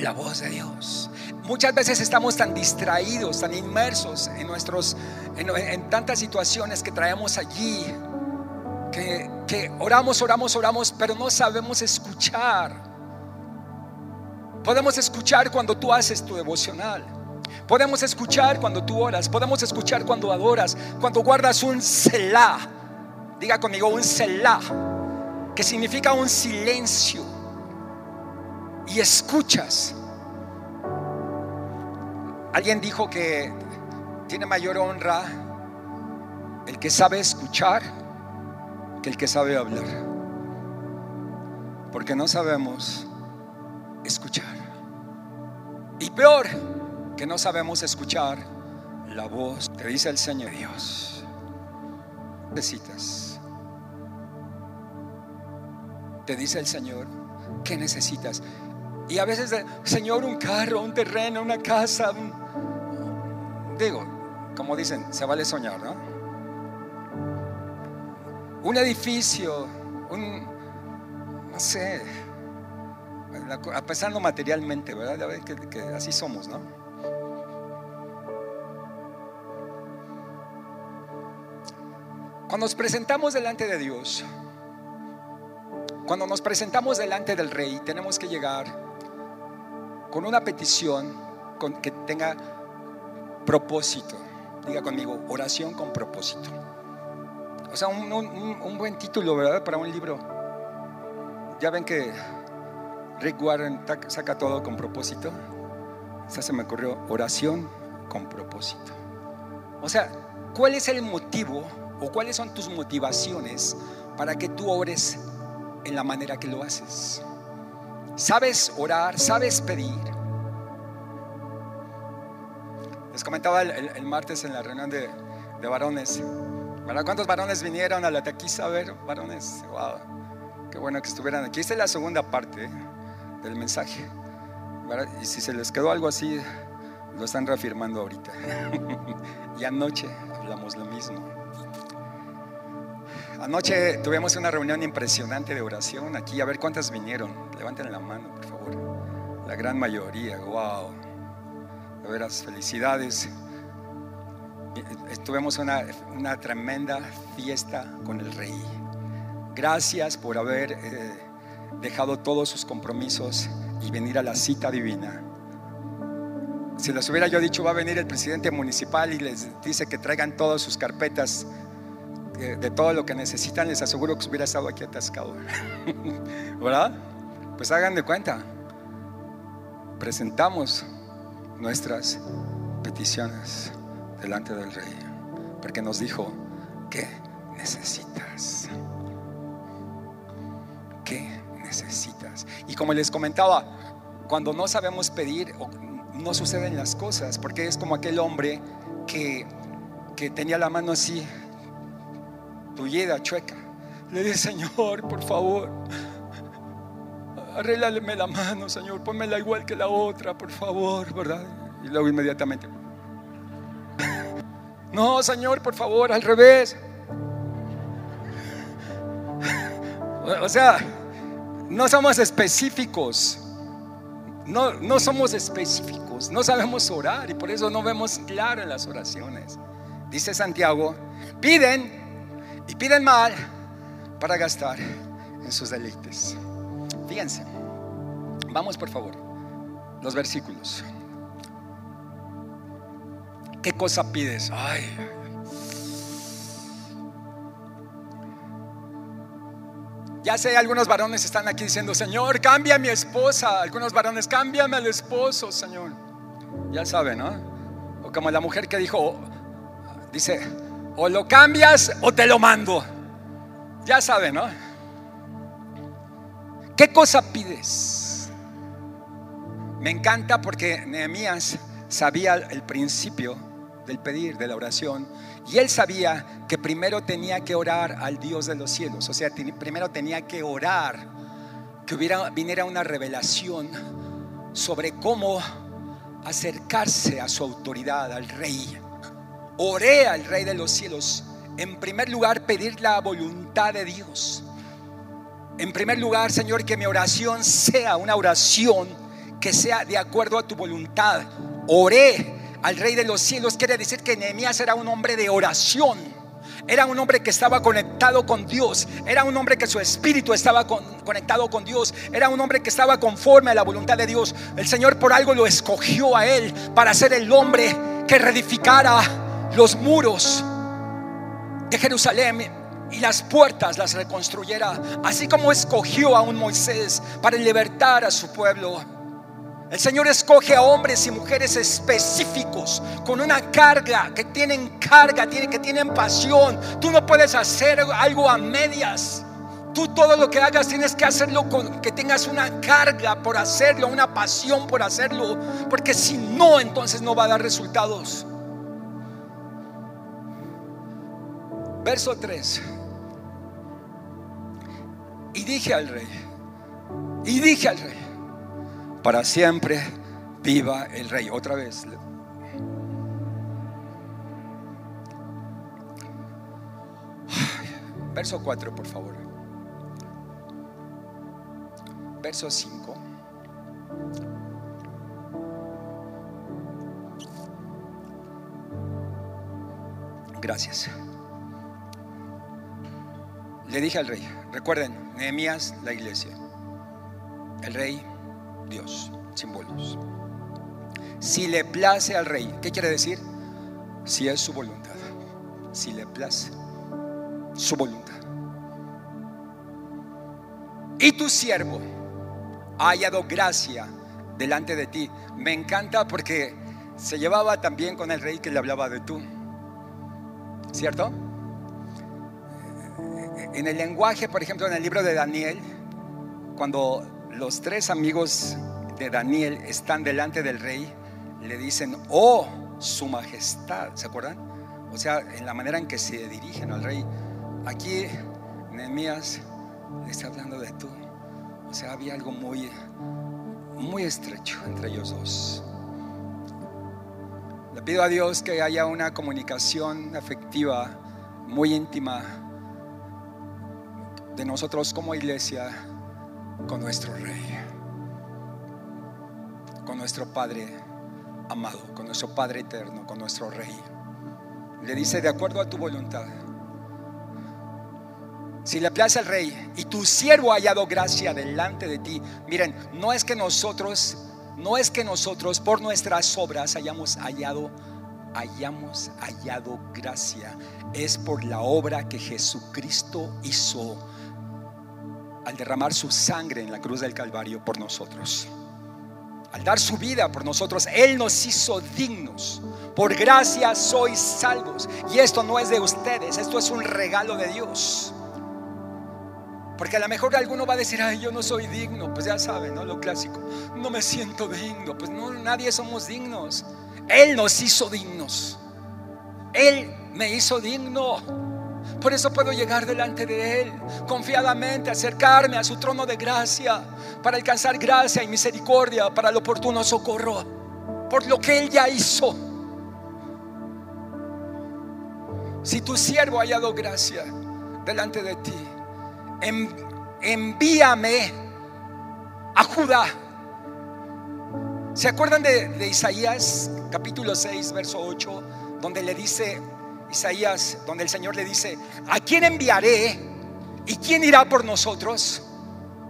la voz de Dios. Muchas veces estamos tan distraídos, tan inmersos en nuestros, en, tantas situaciones que traemos allí, que, que oramos, oramos, oramos, pero no sabemos escuchar. Podemos escuchar cuando tú haces tu devocional. Podemos escuchar cuando tú oras. Podemos escuchar cuando adoras. Cuando guardas un selah. Diga conmigo un selah. Que significa un silencio. Y escuchas. Alguien dijo que tiene mayor honra el que sabe escuchar que el que sabe hablar. Porque no sabemos escuchar. Y peor, que no sabemos escuchar la voz que dice el Señor Dios. Necesitas. Te dice el Señor, ¿qué necesitas? Y a veces, Señor, un carro, un terreno, una casa, digo, como dicen, se vale soñar, ¿no? Un edificio, un, no sé, a materialmente, ¿verdad? Que, que así somos, ¿no? Cuando nos presentamos delante de Dios, cuando nos presentamos delante del Rey, tenemos que llegar con una petición que tenga propósito. Diga conmigo, oración con propósito. O sea, un, buen título, ¿verdad? Para un libro. Ya ven que Rick Warren saca todo con propósito. O sea, se me ocurrió oración con propósito. O sea, ¿cuál es el motivo o cuáles son tus motivaciones para que tú ores en la manera que lo haces? Sabes orar, sabes pedir. Les comentaba el, martes en la reunión de, varones. ¿Verdad? ¿Cuántos varones vinieron a la taquiza a ver? Varones, wow, qué bueno que estuvieran aquí. Esta es la segunda parte del mensaje. Y si se les quedó algo así, lo están reafirmando ahorita. y anoche hablamos lo mismo. Anoche tuvimos una reunión impresionante de oración aquí. A ver cuántas vinieron. Levanten la mano, por favor. La gran mayoría. Wow. De veras, felicidades. Tuvimos una, una tremenda fiesta con el rey. Gracias por haber eh, dejado todos sus compromisos y venir a la cita divina. Si les hubiera yo dicho, va a venir el presidente municipal y les dice que traigan todas sus carpetas de, todo lo que necesitan, les aseguro que hubiera estado aquí atascado. ¿Verdad? Pues hagan de cuenta. Presentamos nuestras peticiones delante del rey, porque nos dijo, ¿qué necesitas? ¿Qué necesitas? Y como les comentaba, cuando no sabemos pedir, no suceden las cosas, porque es como aquel hombre que, que tenía la mano así, tullida, chueca. Le dije, Señor, por favor, arréglame la mano, Señor, pónmela igual que la otra, por favor, ¿verdad? Y luego inmediatamente, no, Señor, por favor, al revés. O sea, no somos específicos. No, no somos específicos. No sabemos orar y por eso no vemos claro en las oraciones. Dice Santiago, piden y piden mal para gastar en sus deleites. Fíjense, vamos por favor, los versículos. ¿Qué cosa pides? Ay. Ya sé, algunos varones están aquí diciendo, Señor, cambia a mi esposa. Algunos varones, cámbiame al esposo, Señor. Ya saben, ¿no? O como la mujer que dijo, dice, o lo cambias o te lo mando. Ya saben, ¿no? ¿Qué cosa pides? Me encanta porque Nehemías sabía el principio del pedir, de la oración, y él sabía que primero tenía que orar al Dios de los cielos, o sea, primero tenía que orar, que hubiera, viniera una revelación sobre cómo acercarse a su autoridad, al rey. Oré al rey de los cielos, en primer lugar pedir la voluntad de Dios. En primer lugar, Señor, que mi oración sea una oración que sea de acuerdo a tu voluntad. Oré al Rey de los cielos quiere decir que Nehemías era un hombre de oración. Era un hombre que estaba conectado con Dios. Era un hombre que su espíritu estaba conectado con Dios. Era un hombre que estaba conforme a la voluntad de Dios. El Señor por algo lo escogió a él para ser el hombre que reedificara los muros de Jerusalén y las puertas las reconstruyera. Así como escogió a un Moisés para libertar a su pueblo. El Señor escoge a hombres y mujeres específicos con una carga, que tienen carga, que tienen pasión. Tú no puedes hacer algo a medias. Tú todo lo que hagas tienes que hacerlo con que tengas una carga por hacerlo, una pasión por hacerlo, porque si no, entonces no va a dar resultados. Verso 3. Y dije al rey, y dije al rey, para siempre viva el rey. Otra vez. Verso 4, por favor. Verso 5. Gracias. Le dije al rey, recuerden, Nehemías, la iglesia. El rey Dios, símbolos. Si le place al rey, ¿qué quiere decir? Si es su voluntad. Si le place su voluntad. Y tu siervo ha hallado gracia delante de ti. Me encanta porque se llevaba también con el rey que le hablaba de tú. ¿Cierto? En el lenguaje, por ejemplo, en el libro de Daniel, cuando los tres amigos de Daniel están delante del rey, le dicen, oh, su majestad, ¿se acuerdan? O sea, en la manera en que se dirigen al rey. Aquí Nehemías le está hablando de tú. O sea, había algo muy, muy estrecho entre ellos dos. Le pido a Dios que haya una comunicación afectiva muy íntima de nosotros como iglesia con nuestro Rey, con nuestro Padre amado, con nuestro Padre eterno, con nuestro Rey. le dice, de acuerdo a tu voluntad. Si le place al rey y tu siervo ha hallado gracia delante de ti, miren, no es que nosotros, no es que nosotros por nuestras obras hayamos hallado, hayamos hallado gracia, es por la obra que Jesucristo hizo al derramar su sangre en la cruz del Calvario por nosotros. Al dar su vida por nosotros, Él nos hizo dignos. Por gracia sois salvos. Y esto no es de ustedes, esto es un regalo de Dios. Porque a lo mejor alguno va a decir, ay, yo no soy digno. Pues ya saben, ¿no? Lo clásico. No me siento digno. Pues no, nadie somos dignos. Él nos hizo dignos. Él me hizo digno. Por eso puedo llegar delante de Él confiadamente, acercarme a su trono de gracia para alcanzar gracia y misericordia para el oportuno socorro. Por lo que Él ya hizo. Si tu siervo ha hallado gracia delante de ti, envíame a Judá. ¿Se acuerdan de, Isaías capítulo 6, verso 8, donde le dice Isaías, donde el Señor le dice, ¿a quién enviaré y quién irá por nosotros?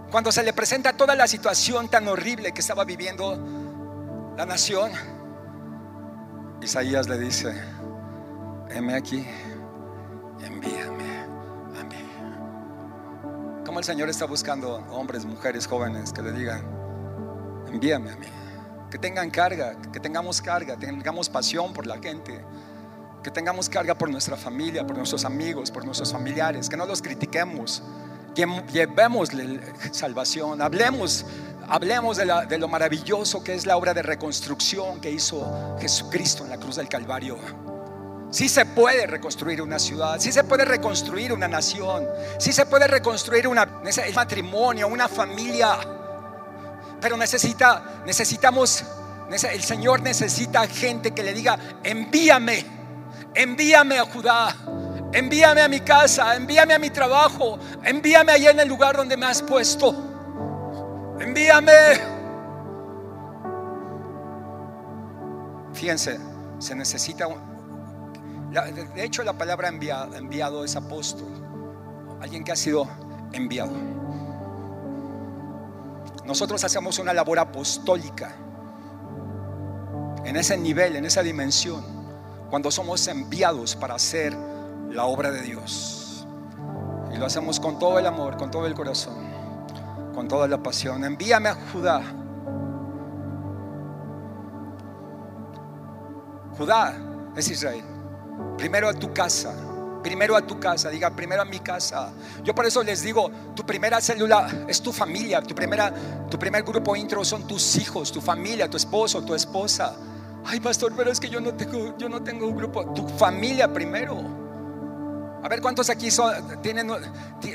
Cuando se le presenta toda la situación tan horrible que estaba viviendo la nación, Isaías le dice, heme aquí, envíame el Señor está buscando hombres, mujeres, jóvenes que le digan, envíame a mí. Que tengan carga, que tengamos carga, tengamos pasión por la gente, que tengamos carga por nuestra familia, por nuestros amigos, por nuestros familiares, que no los critiquemos, que llevemos salvación, hablemos, hablemos de, lo maravilloso que es la obra de reconstrucción que hizo Jesucristo en la cruz del Calvario. Si se puede reconstruir una ciudad, si se puede reconstruir una nación, si se puede reconstruir un matrimonio, una familia. Pero necesita, necesitamos, el Señor necesita gente que le diga, envíame, envíame a Judá, envíame a mi casa, envíame a mi trabajo, envíame allá en el lugar donde me has puesto. Envíame. Fíjense, se necesita de hecho, la palabra enviado, enviado es apóstol, alguien que ha sido enviado. Nosotros hacemos una labor apostólica en ese nivel, en esa dimensión, cuando somos enviados para hacer la obra de Dios. Y lo hacemos con todo el amor, con todo el corazón, con toda la pasión. Envíame a Judá. Judá es Israel. Primero a tu casa. Primero a tu casa, diga primero a mi casa. Yo por eso les digo, tu primera célula es tu familia, tu primera tu primer grupo intro son tus hijos, tu familia, tu esposo, tu esposa. Ay, pastor, pero es que yo no tengo yo no tengo un grupo, tu familia primero. A ver cuántos aquí tienen,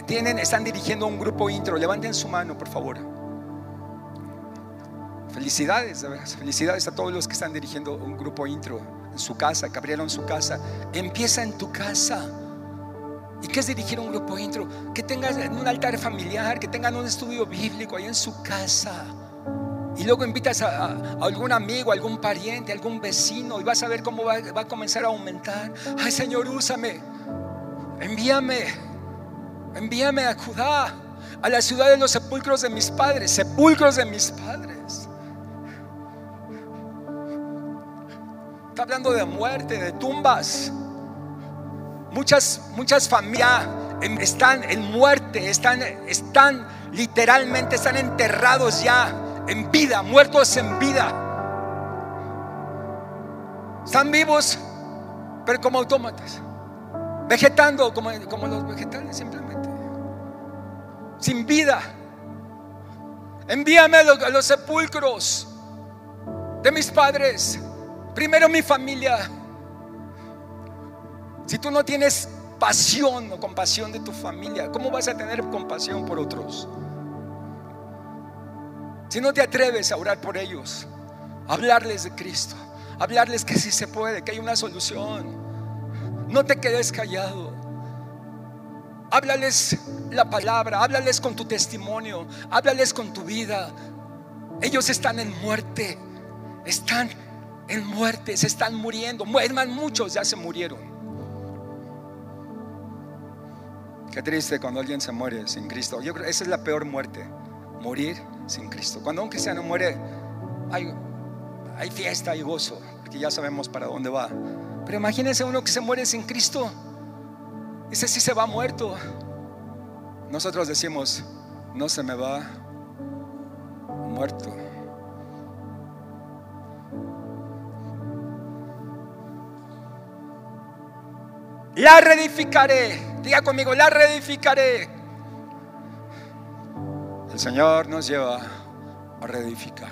tienen, están dirigiendo un grupo intro. Levanten su mano, por favor. Felicidades, felicidades a todos los que están dirigiendo un grupo intro en su casa, que abrieron su casa. Empieza en tu casa. ¿Y qué es dirigir un grupo intro? Que tengan un altar familiar, que tengan un estudio bíblico ahí en su casa. Y luego invitas a, algún amigo, algún pariente, algún vecino y vas a ver cómo va, a comenzar a aumentar. Ay Señor, úsame. Envíame. Envíame a Judá, a la ciudad de los sepulcros de mis padres, sepulcros de mis padres. Está hablando de muerte, de tumbas. Muchas, muchas familias están en muerte, están, están literalmente, están enterrados ya en vida, muertos en vida. Están vivos, pero como autómatas, vegetando como, como los vegetales simplemente, sin vida. Envíame a los sepulcros de mis padres Primero mi familia. Si tú no tienes pasión o compasión de tu familia, ¿cómo vas a tener compasión por otros? Si no te atreves a orar por ellos, hablarles de Cristo, hablarles que sí se puede, que hay una solución. No te quedes callado. Háblales la palabra, háblales con tu testimonio, háblales con tu vida. Ellos están en muerte, están en muerte, se están muriendo. Es muchos ya se murieron. Qué triste cuando alguien se muere sin Cristo. Yo creo que esa es la peor muerte morir sin Cristo. Cuando un cristiano muere, hay, fiesta, hay gozo, porque ya sabemos para dónde va. Pero imagínense uno que se muere sin Cristo. Ese sí se va muerto. Nosotros decimos, no se me va muerto. La reedificaré. Diga conmigo, la reedificaré. El Señor nos lleva a reedificar.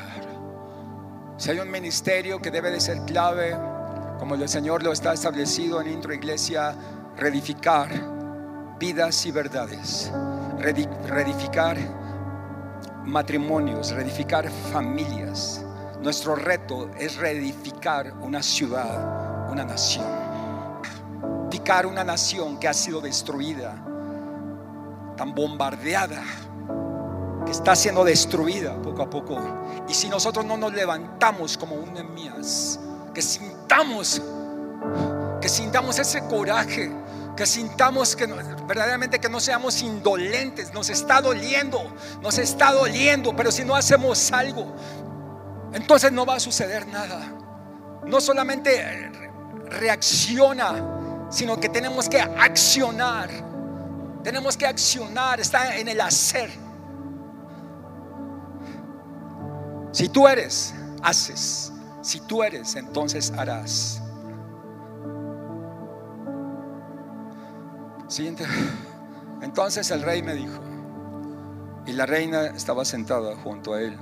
Si hay un ministerio que debe de ser clave, como el Señor lo está establecido en Intro Iglesia, reedificar vidas y verdades, reedificar matrimonios, reedificar familias. Nuestro reto es reedificar una ciudad, una nación una nación que ha sido destruida, tan bombardeada, que está siendo destruida poco a poco. Y si nosotros no nos levantamos como un que sintamos, que sintamos ese coraje, que sintamos que verdaderamente que no seamos indolentes, nos está doliendo, nos está doliendo, pero si no hacemos algo, entonces no va a suceder nada. No solamente reacciona sino que tenemos que accionar. Tenemos que accionar, está en el hacer. Si tú eres, haces. Si tú eres, entonces harás. Siguiente. Entonces el rey me dijo, y la reina estaba sentada junto a él,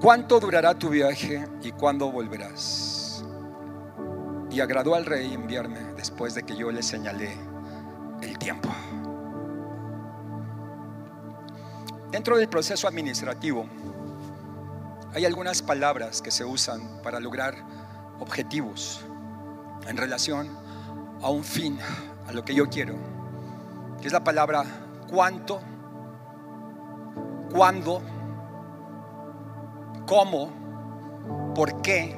¿cuánto durará tu viaje y cuándo volverás? y agradó al rey enviarme después de que yo le señalé el tiempo. Dentro del proceso administrativo hay algunas palabras que se usan para lograr objetivos en relación a un fin, a lo que yo quiero, que es la palabra cuánto, cuándo, cómo, por qué,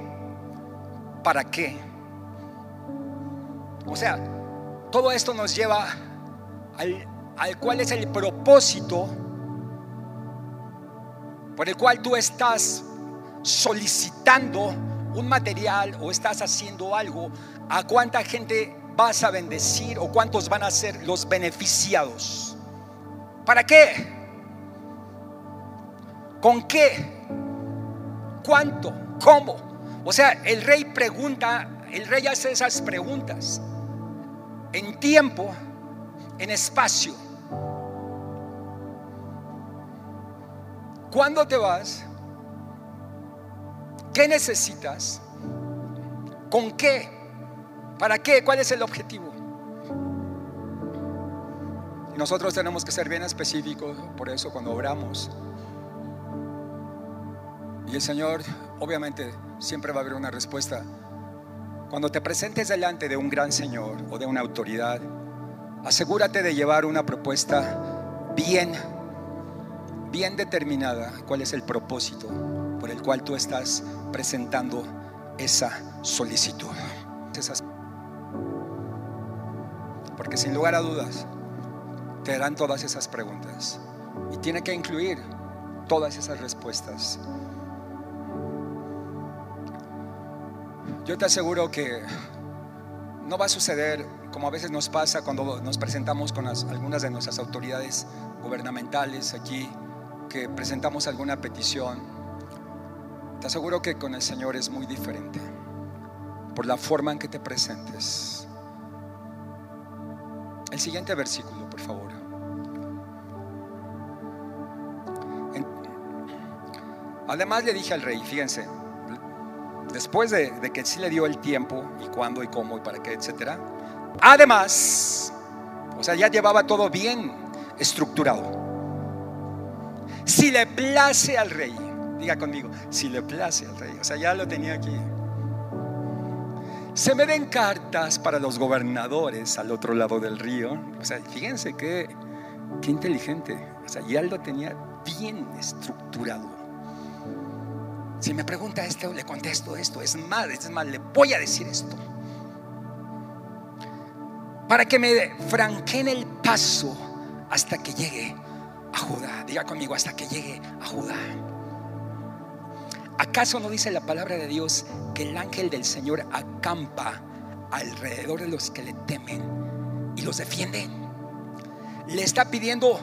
para qué. O sea, todo esto nos lleva al, cual es el propósito por el cual tú estás solicitando un material o estás haciendo algo, a cuánta gente vas a bendecir o cuántos van a ser los beneficiados. ¿Para qué? ¿Con qué? ¿Cuánto? ¿Cómo? O sea, el rey pregunta, el rey hace esas preguntas en tiempo, en espacio. ¿Cuándo te vas? ¿Qué necesitas? ¿Con qué? ¿Para qué? ¿Cuál es el objetivo? Y nosotros tenemos que ser bien específicos, por eso cuando oramos. Y el Señor, obviamente, siempre va a haber una respuesta cuando te presentes delante de un gran Señor o de una autoridad, asegúrate de llevar una propuesta bien, bien determinada, cuál es el propósito por el cual tú estás presentando esa solicitud. Porque sin lugar a dudas, te darán todas esas preguntas y tiene que incluir todas esas respuestas. Yo te aseguro que no va a suceder como a veces nos pasa cuando nos presentamos con algunas de nuestras autoridades gubernamentales aquí, que presentamos alguna petición. Te aseguro que con el Señor es muy diferente por la forma en que te presentes. El siguiente versículo, por favor. Además le dije al rey, fíjense, después de, que sí le dio el tiempo y cuándo y cómo y para qué, etcétera. Además, o sea, ya llevaba todo bien estructurado. Si le place al rey, diga conmigo, si le place al rey, o sea, ya lo tenía aquí. Se me den cartas para los gobernadores al otro lado del río. O sea, fíjense qué, qué inteligente. O sea, ya lo tenía bien estructurado. Si me pregunta esto, le contesto esto. Es más, es más, le voy a decir esto. para que me franqueen el paso hasta que llegue a Judá. Diga conmigo, hasta que llegue a Judá. ¿Acaso no dice la palabra de Dios que el ángel del Señor acampa alrededor de los que le temen y los defiende? Le está pidiendo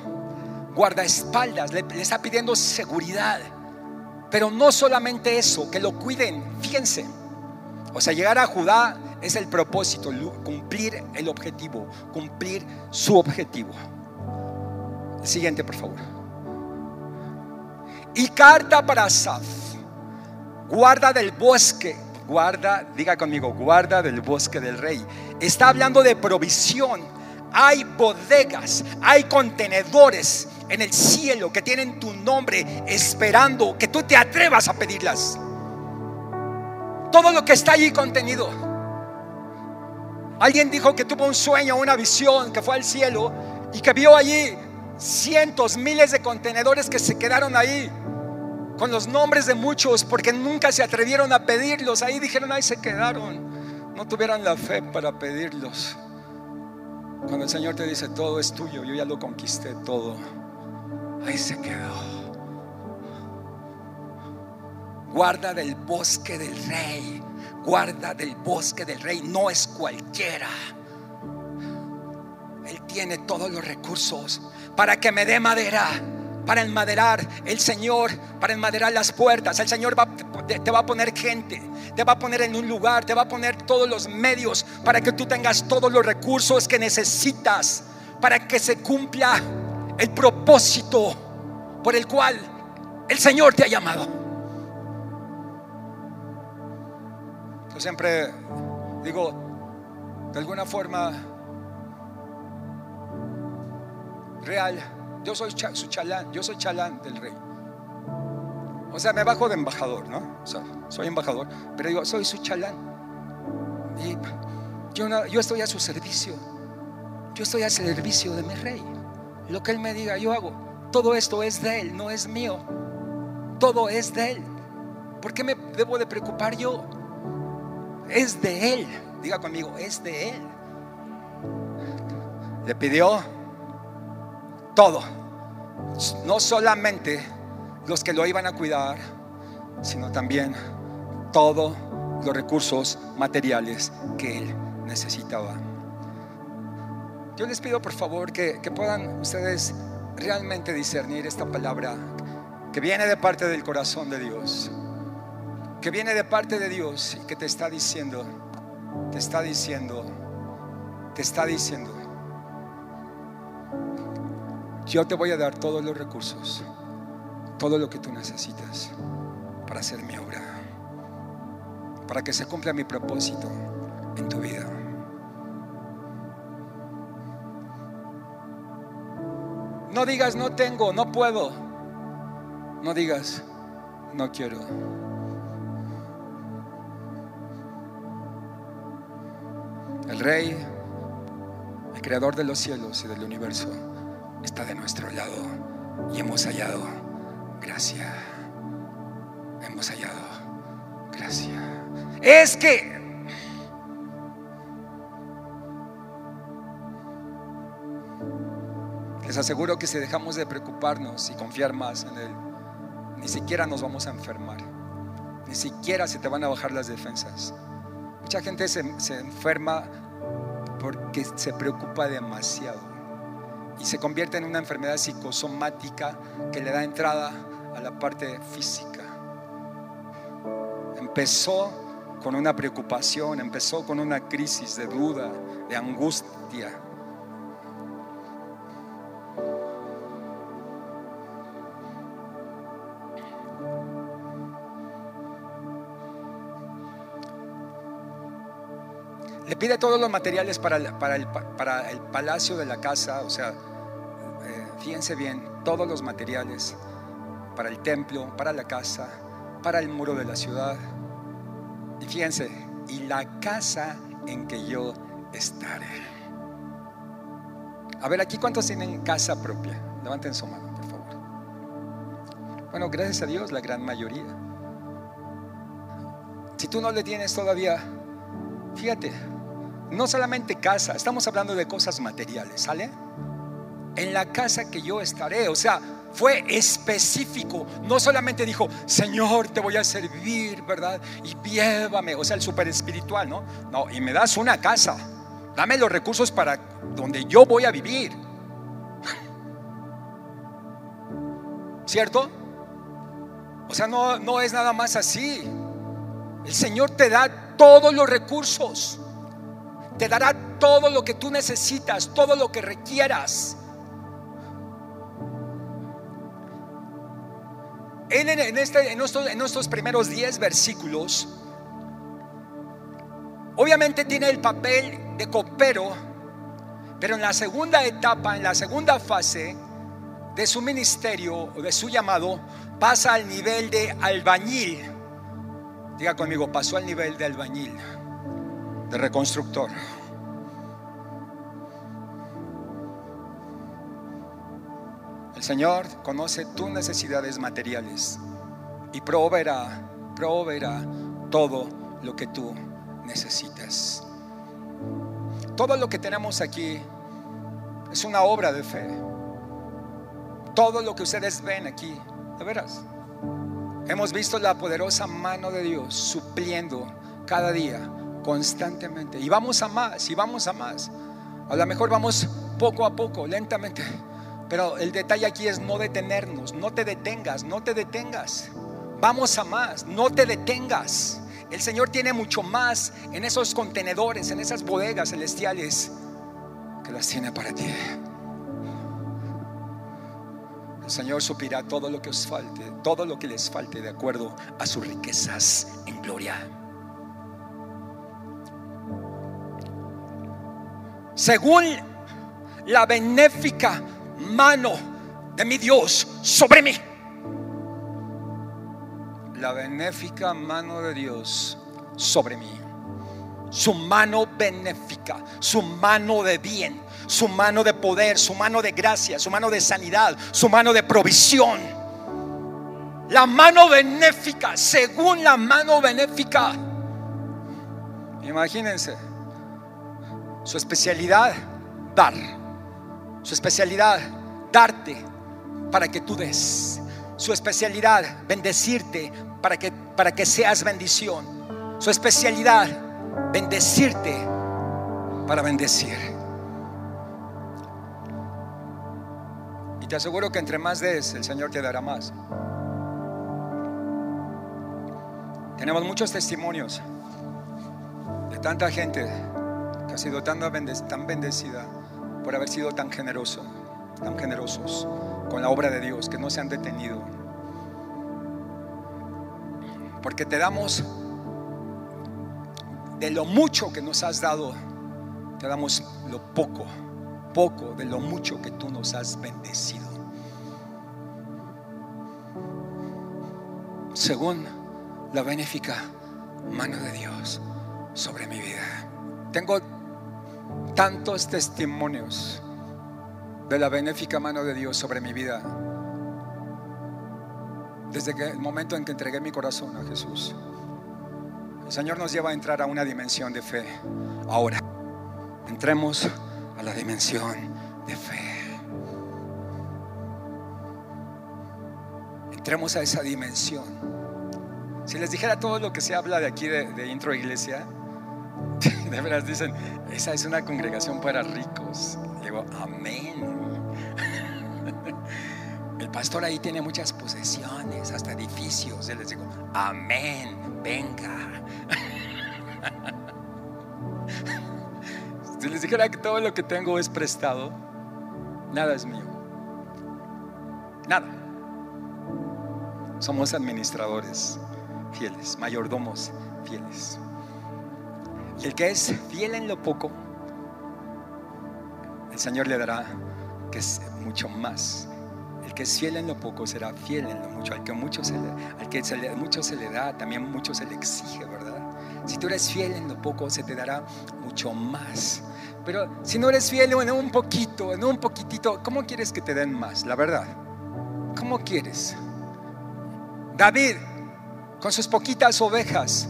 guardaespaldas, le, le está pidiendo seguridad. Pero no solamente eso, que lo cuiden. Fíjense. O sea, llegar a Judá es el propósito, cumplir el objetivo, cumplir su objetivo. Siguiente, por favor. Y carta para Asaf, guarda del bosque, guarda, diga conmigo, guarda del bosque del rey. Está hablando de provisión. Hay bodegas, hay contenedores en el cielo que tienen tu nombre esperando que tú te atrevas a pedirlas. Todo lo que está allí contenido. Alguien dijo que tuvo un sueño, una visión, que fue al cielo y que vio allí cientos, miles de contenedores que se quedaron ahí con los nombres de muchos porque nunca se atrevieron a pedirlos. Ahí dijeron, ahí se quedaron. No tuvieran la fe para pedirlos. Cuando el Señor te dice, todo es tuyo, yo ya lo conquisté todo. Ahí se quedó. Guarda del bosque del rey. Guarda del bosque del rey. No es cualquiera. Él tiene todos los recursos para que me dé madera. Para enmaderar el Señor, para enmaderar las puertas. El Señor te va a poner gente, te va a poner en un lugar, te va a poner todos los medios para que tú tengas todos los recursos que necesitas para que se cumpla el propósito por el cual el Señor te ha llamado. Yo siempre digo, de alguna forma real, yo soy su chalán, yo soy chalán del rey. O sea, me bajo de embajador, ¿no? O sea, soy embajador, pero digo, soy su chalán. Y yo, yo estoy a su servicio. Yo estoy al servicio de mi rey. Lo que Él me diga, yo hago. Todo esto es de Él, no es mío. Todo es de Él. ¿Por qué me debo de preocupar yo? Es de Él. Diga conmigo, es de Él. Le pidió todo. No solamente los que lo iban a cuidar, sino también todos los recursos materiales que Él necesitaba. Yo les pido por favor que, puedan ustedes realmente discernir esta palabra que viene de parte del corazón de Dios, que viene de parte de Dios y que te está diciendo, te está diciendo, te está diciendo, yo te voy a dar todos los recursos, todo lo que tú necesitas para hacer mi obra, para que se cumpla mi propósito en tu vida. No digas no tengo, no puedo. No digas no quiero. El Rey, el Creador de los cielos y del universo, está de nuestro lado y hemos hallado gracia. Hemos hallado gracia. Es que Les aseguro que si dejamos de preocuparnos y confiar más en Él, ni siquiera nos vamos a enfermar. Ni siquiera se te van a bajar las defensas. Mucha gente se, enferma porque se preocupa demasiado y se convierte en una enfermedad psicosomática que le da entrada a la parte física. Empezó con una preocupación, empezó con una crisis de duda, de angustia, Pide todos los materiales para el, para el, palacio de la casa, o sea, eh, fíjense bien, todos los materiales para el templo, para la casa, para el muro de la ciudad. Y fíjense, y la casa en que yo estaré. A ver, aquí cuántos tienen casa propia. Levanten su mano, por favor. Bueno, gracias a Dios, la gran mayoría. Si tú no le tienes todavía, fíjate, no solamente casa, estamos hablando de cosas materiales, ¿sale? En la casa que yo estaré, o sea, fue específico. No solamente dijo, Señor, te voy a servir, ¿verdad? Y llévame, o sea, el super espiritual, ¿no? No, y me das una casa. Dame los recursos para donde yo voy a vivir. ¿Cierto? O sea, no, no es nada más así. El Señor te da todos los recursos. Te dará todo lo que tú necesitas, todo lo que requieras. En, este, en, estos, primeros 10 versículos, obviamente tiene el papel de copero, pero en la segunda etapa, en la segunda fase de su ministerio o de su llamado, pasa al nivel de albañil. Diga conmigo, pasó al nivel de albañil, de reconstructor. El Señor conoce tus necesidades materiales y proveerá, proveerá todo lo que tú necesitas. Todo lo que tenemos aquí es una obra de fe. Todo lo que ustedes ven aquí, de veras. Hemos visto la poderosa mano de Dios supliendo cada día, constantemente. Y vamos a más, y vamos a más. A lo mejor vamos poco a poco, lentamente pero el detalle aquí es no detenernos, no te detengas, no te detengas. Vamos a más, no te detengas. El Señor tiene mucho más en esos contenedores, en esas bodegas celestiales que las tiene para ti. El Señor supirá todo lo que os falte, todo lo que les falte de acuerdo a sus riquezas en gloria. Según la benéfica mano de mi Dios sobre mí. La benéfica mano de Dios sobre mí. Su mano benéfica, su mano de bien, su mano de poder, su mano de gracia, su mano de sanidad, su mano de provisión. La mano benéfica, según la mano benéfica. Imagínense, su especialidad, dar su especialidad, darte para que tú des. Su especialidad, bendecirte para que, para que seas bendición. Su especialidad, bendecirte para bendecir. Y te aseguro que entre más des, el Señor te dará más. Tenemos muchos testimonios de tanta gente ha sido tan bendecida por haber sido tan generoso, tan generosos con la obra de Dios, que no se han detenido. Porque te damos de lo mucho que nos has dado, te damos lo poco, poco de lo mucho que tú nos has bendecido. Según la benéfica mano de Dios sobre mi vida. Tengo tantos testimonios de la benéfica mano de Dios sobre mi vida. Desde que, el momento en que entregué mi corazón a Jesús. El Señor nos lleva a entrar a una dimensión de fe. Ahora, entremos a la dimensión de fe. Entremos a esa dimensión. Si les dijera todo lo que se habla de aquí de, de Intro Iglesia, de veras dicen, esa es una congregación para ricos. Digo, amén. El pastor ahí tiene muchas posesiones, hasta edificios. Yo les digo, amén, venga. Si les dijera que todo lo que tengo es prestado, nada es mío. Nada. Somos administradores fieles, mayordomos fieles. El que es fiel en lo poco, el Señor le dará que es mucho más. El que es fiel en lo poco será fiel en lo mucho. Al que mucho se le, mucho se le da, también mucho se le exige, ¿verdad? Si tú eres fiel en lo poco, se te dará mucho más. Pero si no eres fiel en un poquito, en un poquitito, ¿cómo quieres que te den más? La verdad. ¿Cómo quieres? David, con sus poquitas ovejas,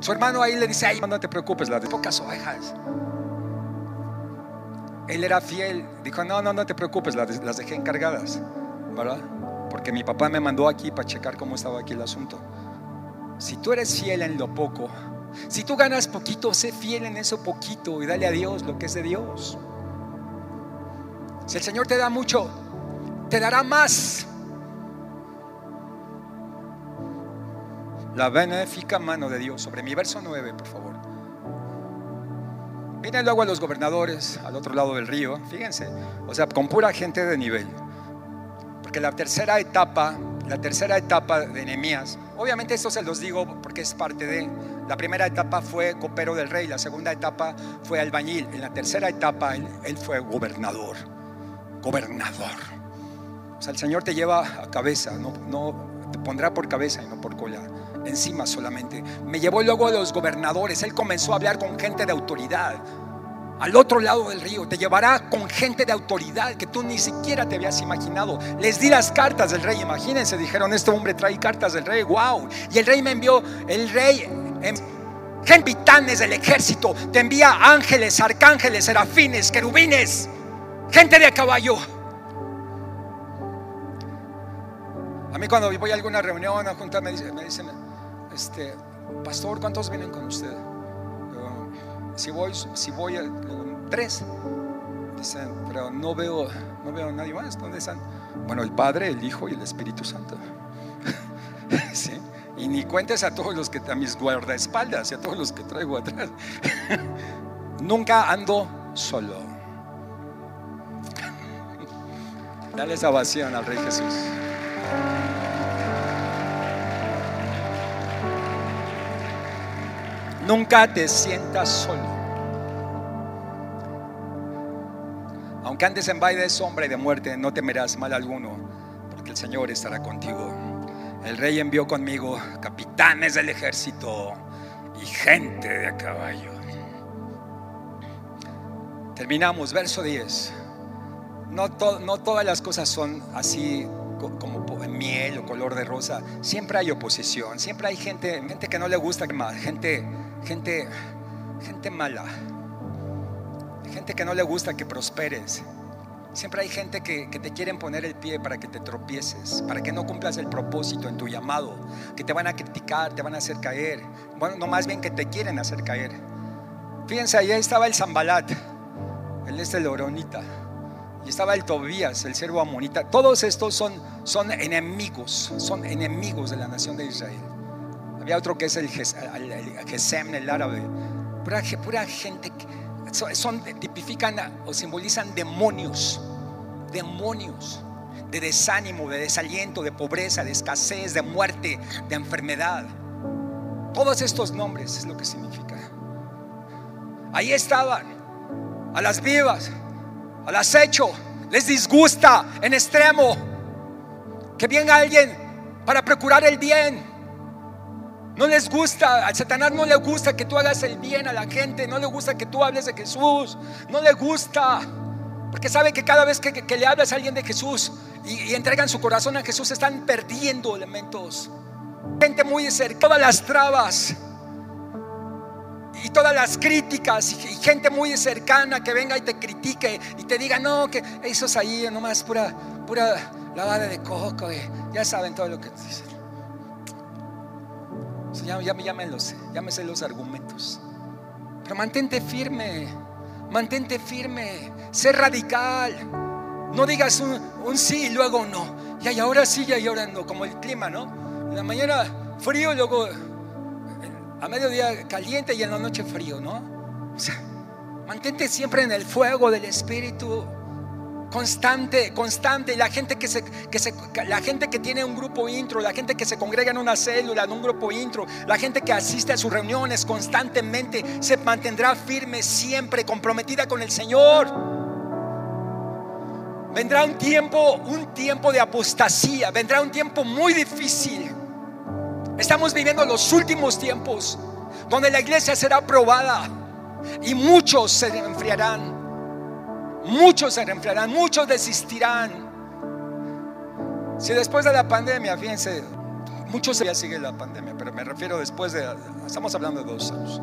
Su hermano ahí le dice, ay, no te preocupes, las de pocas ovejas. Él era fiel, dijo, no, no, no te preocupes, las, las dejé encargadas, ¿verdad? Porque mi papá me mandó aquí para checar cómo estaba aquí el asunto. Si tú eres fiel en lo poco, si tú ganas poquito, sé fiel en eso poquito y dale a Dios lo que es de Dios. Si el Señor te da mucho, te dará más. La benéfica mano de Dios sobre mi verso 9, por favor. Viene luego a los gobernadores al otro lado del río, fíjense, o sea, con pura gente de nivel. Porque la tercera etapa, la tercera etapa de Nehemías, obviamente esto se los digo porque es parte de la primera etapa fue copero del rey, la segunda etapa fue albañil, en la tercera etapa él, él fue gobernador. Gobernador. O sea, el Señor te lleva a cabeza, no, no te pondrá por cabeza y no por cola encima solamente. Me llevó luego a los gobernadores. Él comenzó a hablar con gente de autoridad. Al otro lado del río, te llevará con gente de autoridad que tú ni siquiera te habías imaginado. Les di las cartas del rey, imagínense, dijeron, este hombre trae cartas del rey, wow. Y el rey me envió, el rey, en, capitanes del ejército, te envía ángeles, arcángeles, serafines, querubines, gente de caballo. A mí cuando voy a alguna reunión, a junta, me me dicen este, pastor, ¿cuántos vienen con usted? si voy, si voy a tres, dicen, pero no veo, no veo a nadie más. ¿Dónde están? Bueno, el Padre, el Hijo y el Espíritu Santo. ¿Sí? Y ni cuentes a todos los que a mis guardaespaldas y a todos los que traigo atrás. Nunca ando solo. Dale salvación al Rey Jesús. Nunca te sientas solo. Aunque andes en valle de sombra y de muerte, no temerás mal alguno, porque el Señor estará contigo. El rey envió conmigo capitanes del ejército y gente de a caballo. Terminamos, verso 10. No, no todas las cosas son así como miel o color de rosa. Siempre hay oposición, siempre hay gente, gente que no le gusta, gente gente, gente mala, gente que no le gusta que prosperes. Siempre hay gente que, te quieren poner el pie para que te tropieces, para que no cumplas el propósito en tu llamado, que te van a criticar, te van a hacer caer. Bueno, no más bien que te quieren hacer caer. Fíjense, ahí estaba el Zambalat, el este Loronita, y estaba el Tobías, el servo amonita. Todos estos son, son enemigos, son enemigos de la nación de Israel. Había otro que es el, Gesem, el árabe. Pura, gente son, tipifican o simbolizan demonios, demonios de desánimo, de desaliento, de pobreza, de escasez, de muerte, de enfermedad. Todos estos nombres es lo que significa. Ahí estaban, a las vivas, al acecho, les disgusta en extremo que venga alguien para procurar el bien no les gusta, al Satanás no le gusta que tú hagas el bien a la gente, no le gusta que tú hables de Jesús, no le gusta, porque sabe que cada vez que, le hablas a alguien de Jesús y, entregan su corazón a Jesús, están perdiendo elementos. Gente muy cerca, todas las trabas y todas las críticas y, gente muy cercana que venga y te critique y te diga, no, que eso es ahí nomás pura, pura lavada de coco, ya saben todo lo que dicen. Ya, ya, ya, los, ya argumentos. Pero mantente firme, mantente firme, sé radical. No digas un, sí y luego no. Y ahora sí y ahora no, como el clima, ¿no? En la mañana frío, luego a mediodía caliente y en la noche frío, ¿no? O sea, mantente siempre en el fuego del Espíritu constante, constante. La gente que, se, que se, la gente que tiene un grupo intro, la gente que se congrega en una célula, en un grupo intro, la gente que asiste a sus reuniones constantemente, se mantendrá firme siempre, comprometida con el Señor. Vendrá un tiempo, un tiempo de apostasía, vendrá un tiempo muy difícil. Estamos viviendo los últimos tiempos donde la iglesia será probada y muchos se enfriarán. Muchos se enfriarán, muchos desistirán. Si después de la pandemia, fíjense, Muchos ya sigue la pandemia, pero me refiero después de, estamos hablando de dos años.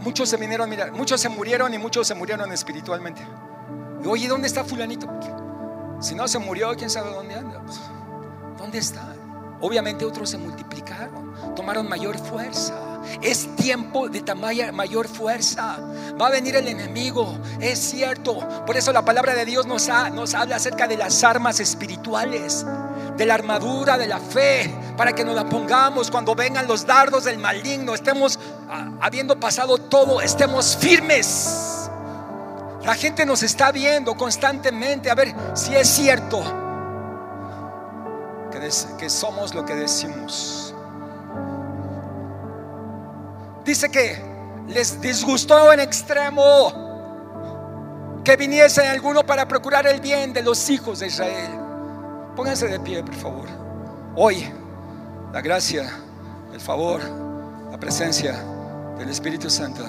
Muchos se vinieron, mira, muchos se murieron y muchos se murieron espiritualmente. Y, Oye, ¿dónde está fulanito? Si no se murió, quién sabe dónde anda. Pues, ¿Dónde está? Obviamente otros se multiplicaron, tomaron mayor fuerza. Es tiempo de mayor fuerza. Va a venir el enemigo, es cierto. Por eso la palabra de Dios nos, nos habla acerca de las armas espirituales, de la armadura de la fe, para que nos la pongamos cuando vengan los dardos del maligno. Estemos, habiendo pasado todo, estemos firmes. La gente nos está viendo constantemente a ver si es cierto que, que somos lo que decimos. Dice que les disgustó en extremo que viniese alguno para procurar el bien de los hijos de Israel. Pónganse de pie, por favor. Hoy, la gracia, el favor, la presencia del Espíritu Santo,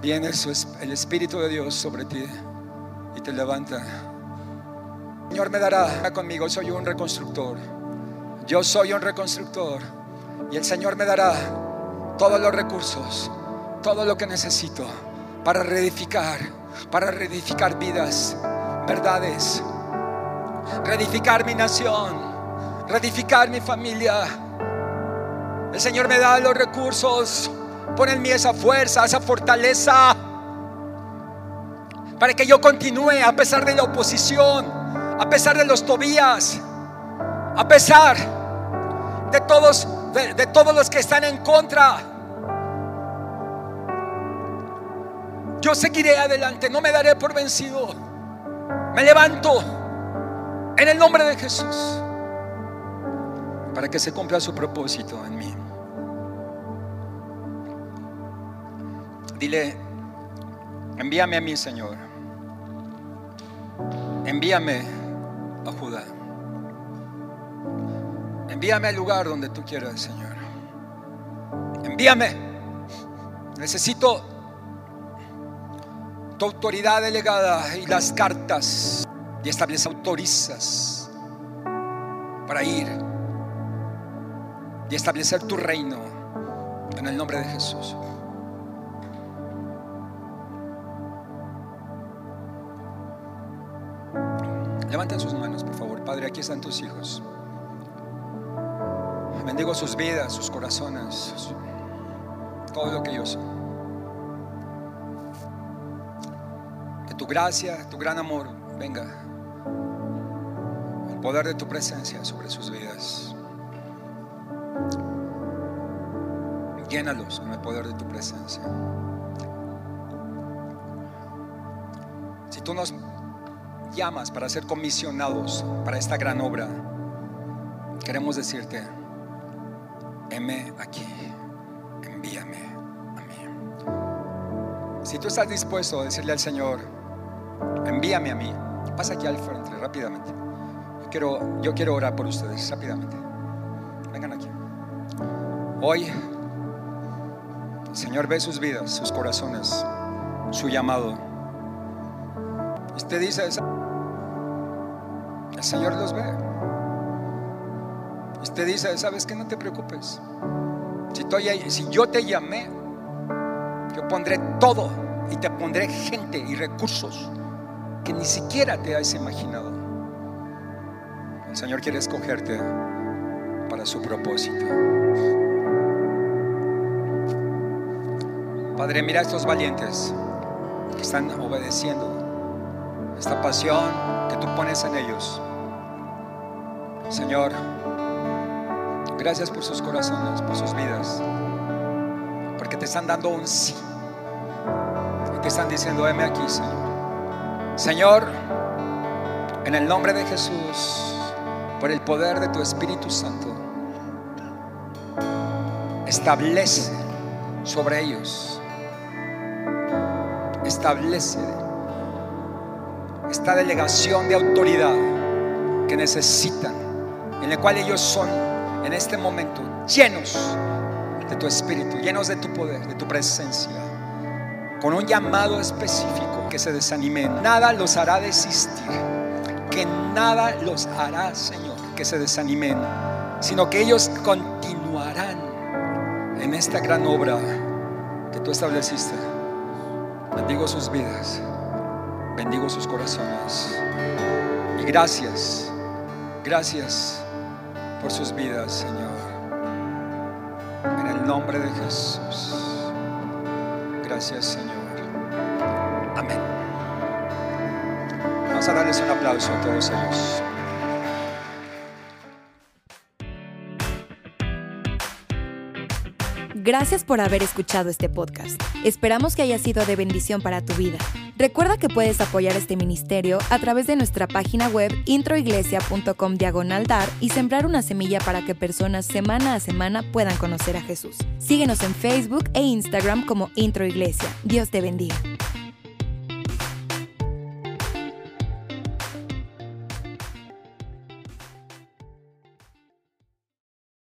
viene el Espíritu de Dios sobre ti y te levanta. Señor me dará conmigo, soy un reconstructor. Yo soy un reconstructor. Y el Señor me dará todos los recursos, todo lo que necesito para reedificar, para reedificar vidas, verdades, reedificar mi nación, reedificar mi familia. El Señor me da los recursos, pone en mí esa fuerza, esa fortaleza, para que yo continúe a pesar de la oposición, a pesar de los Tobías, a pesar de todos de, todos los que están en contra. Yo seguiré adelante, no me daré por vencido. Me levanto en el nombre de Jesús para que se cumpla su propósito en mí. Dile, envíame a mí, Señor. Envíame a Judá. Envíame al lugar donde tú quieras, Señor. Envíame. Necesito tu autoridad delegada y las cartas y establece autorizas para ir y establecer tu reino en el nombre de Jesús. Levanten sus manos, por favor. Padre, aquí están tus hijos. Bendigo sus vidas, sus corazones, todo lo que ellos son. Que tu gracia, tu gran amor venga. El poder de tu presencia sobre sus vidas. Llénalos con el poder de tu presencia. Si tú nos llamas para ser comisionados para esta gran obra, queremos decirte, heme aquí, envíame a mí. Si tú estás dispuesto a decirle al Señor, envíame a mí, pasa aquí al frente rápidamente. Yo quiero, yo quiero orar por ustedes rápidamente. Vengan aquí. Hoy, el Señor ve sus vidas, sus corazones, su llamado. Usted dice, el Señor los ve. Usted dice, ¿sabes que No te preocupes. Si, si yo te llamé, yo pondré todo y te pondré gente y recursos que ni siquiera te has imaginado. El Señor quiere escogerte para su propósito. Padre, mira a estos valientes que están obedeciendo esta pasión que tú pones en ellos. Señor, Gracias por sus corazones, por sus vidas. Porque te están dando un sí. Y te están diciendo, heme aquí, Señor. Señor, en el nombre de Jesús, por el poder de tu Espíritu Santo, establece sobre ellos, establece esta delegación de autoridad que necesitan, en la cual ellos son en este momento llenos de tu espíritu, llenos de tu poder, de tu presencia, con un llamado específico que se desanimen. Nada los hará desistir. que nada los hará, Señor, que se desanimen, sino que ellos continuarán en esta gran obra que tú estableciste. Bendigo sus vidas, bendigo sus corazones. Y gracias, gracias por sus vidas, Señor. En el nombre de Jesús. Gracias, Señor. Amén. Vamos a darles un aplauso a todos ellos. Gracias por haber escuchado este podcast. Esperamos que haya sido de bendición para tu vida. Recuerda que puedes apoyar este ministerio a través de nuestra página web introiglesia.com diagonal dar y sembrar una semilla para que personas semana a semana puedan conocer a Jesús. Síguenos en Facebook e Instagram como Introiglesia. Dios te bendiga.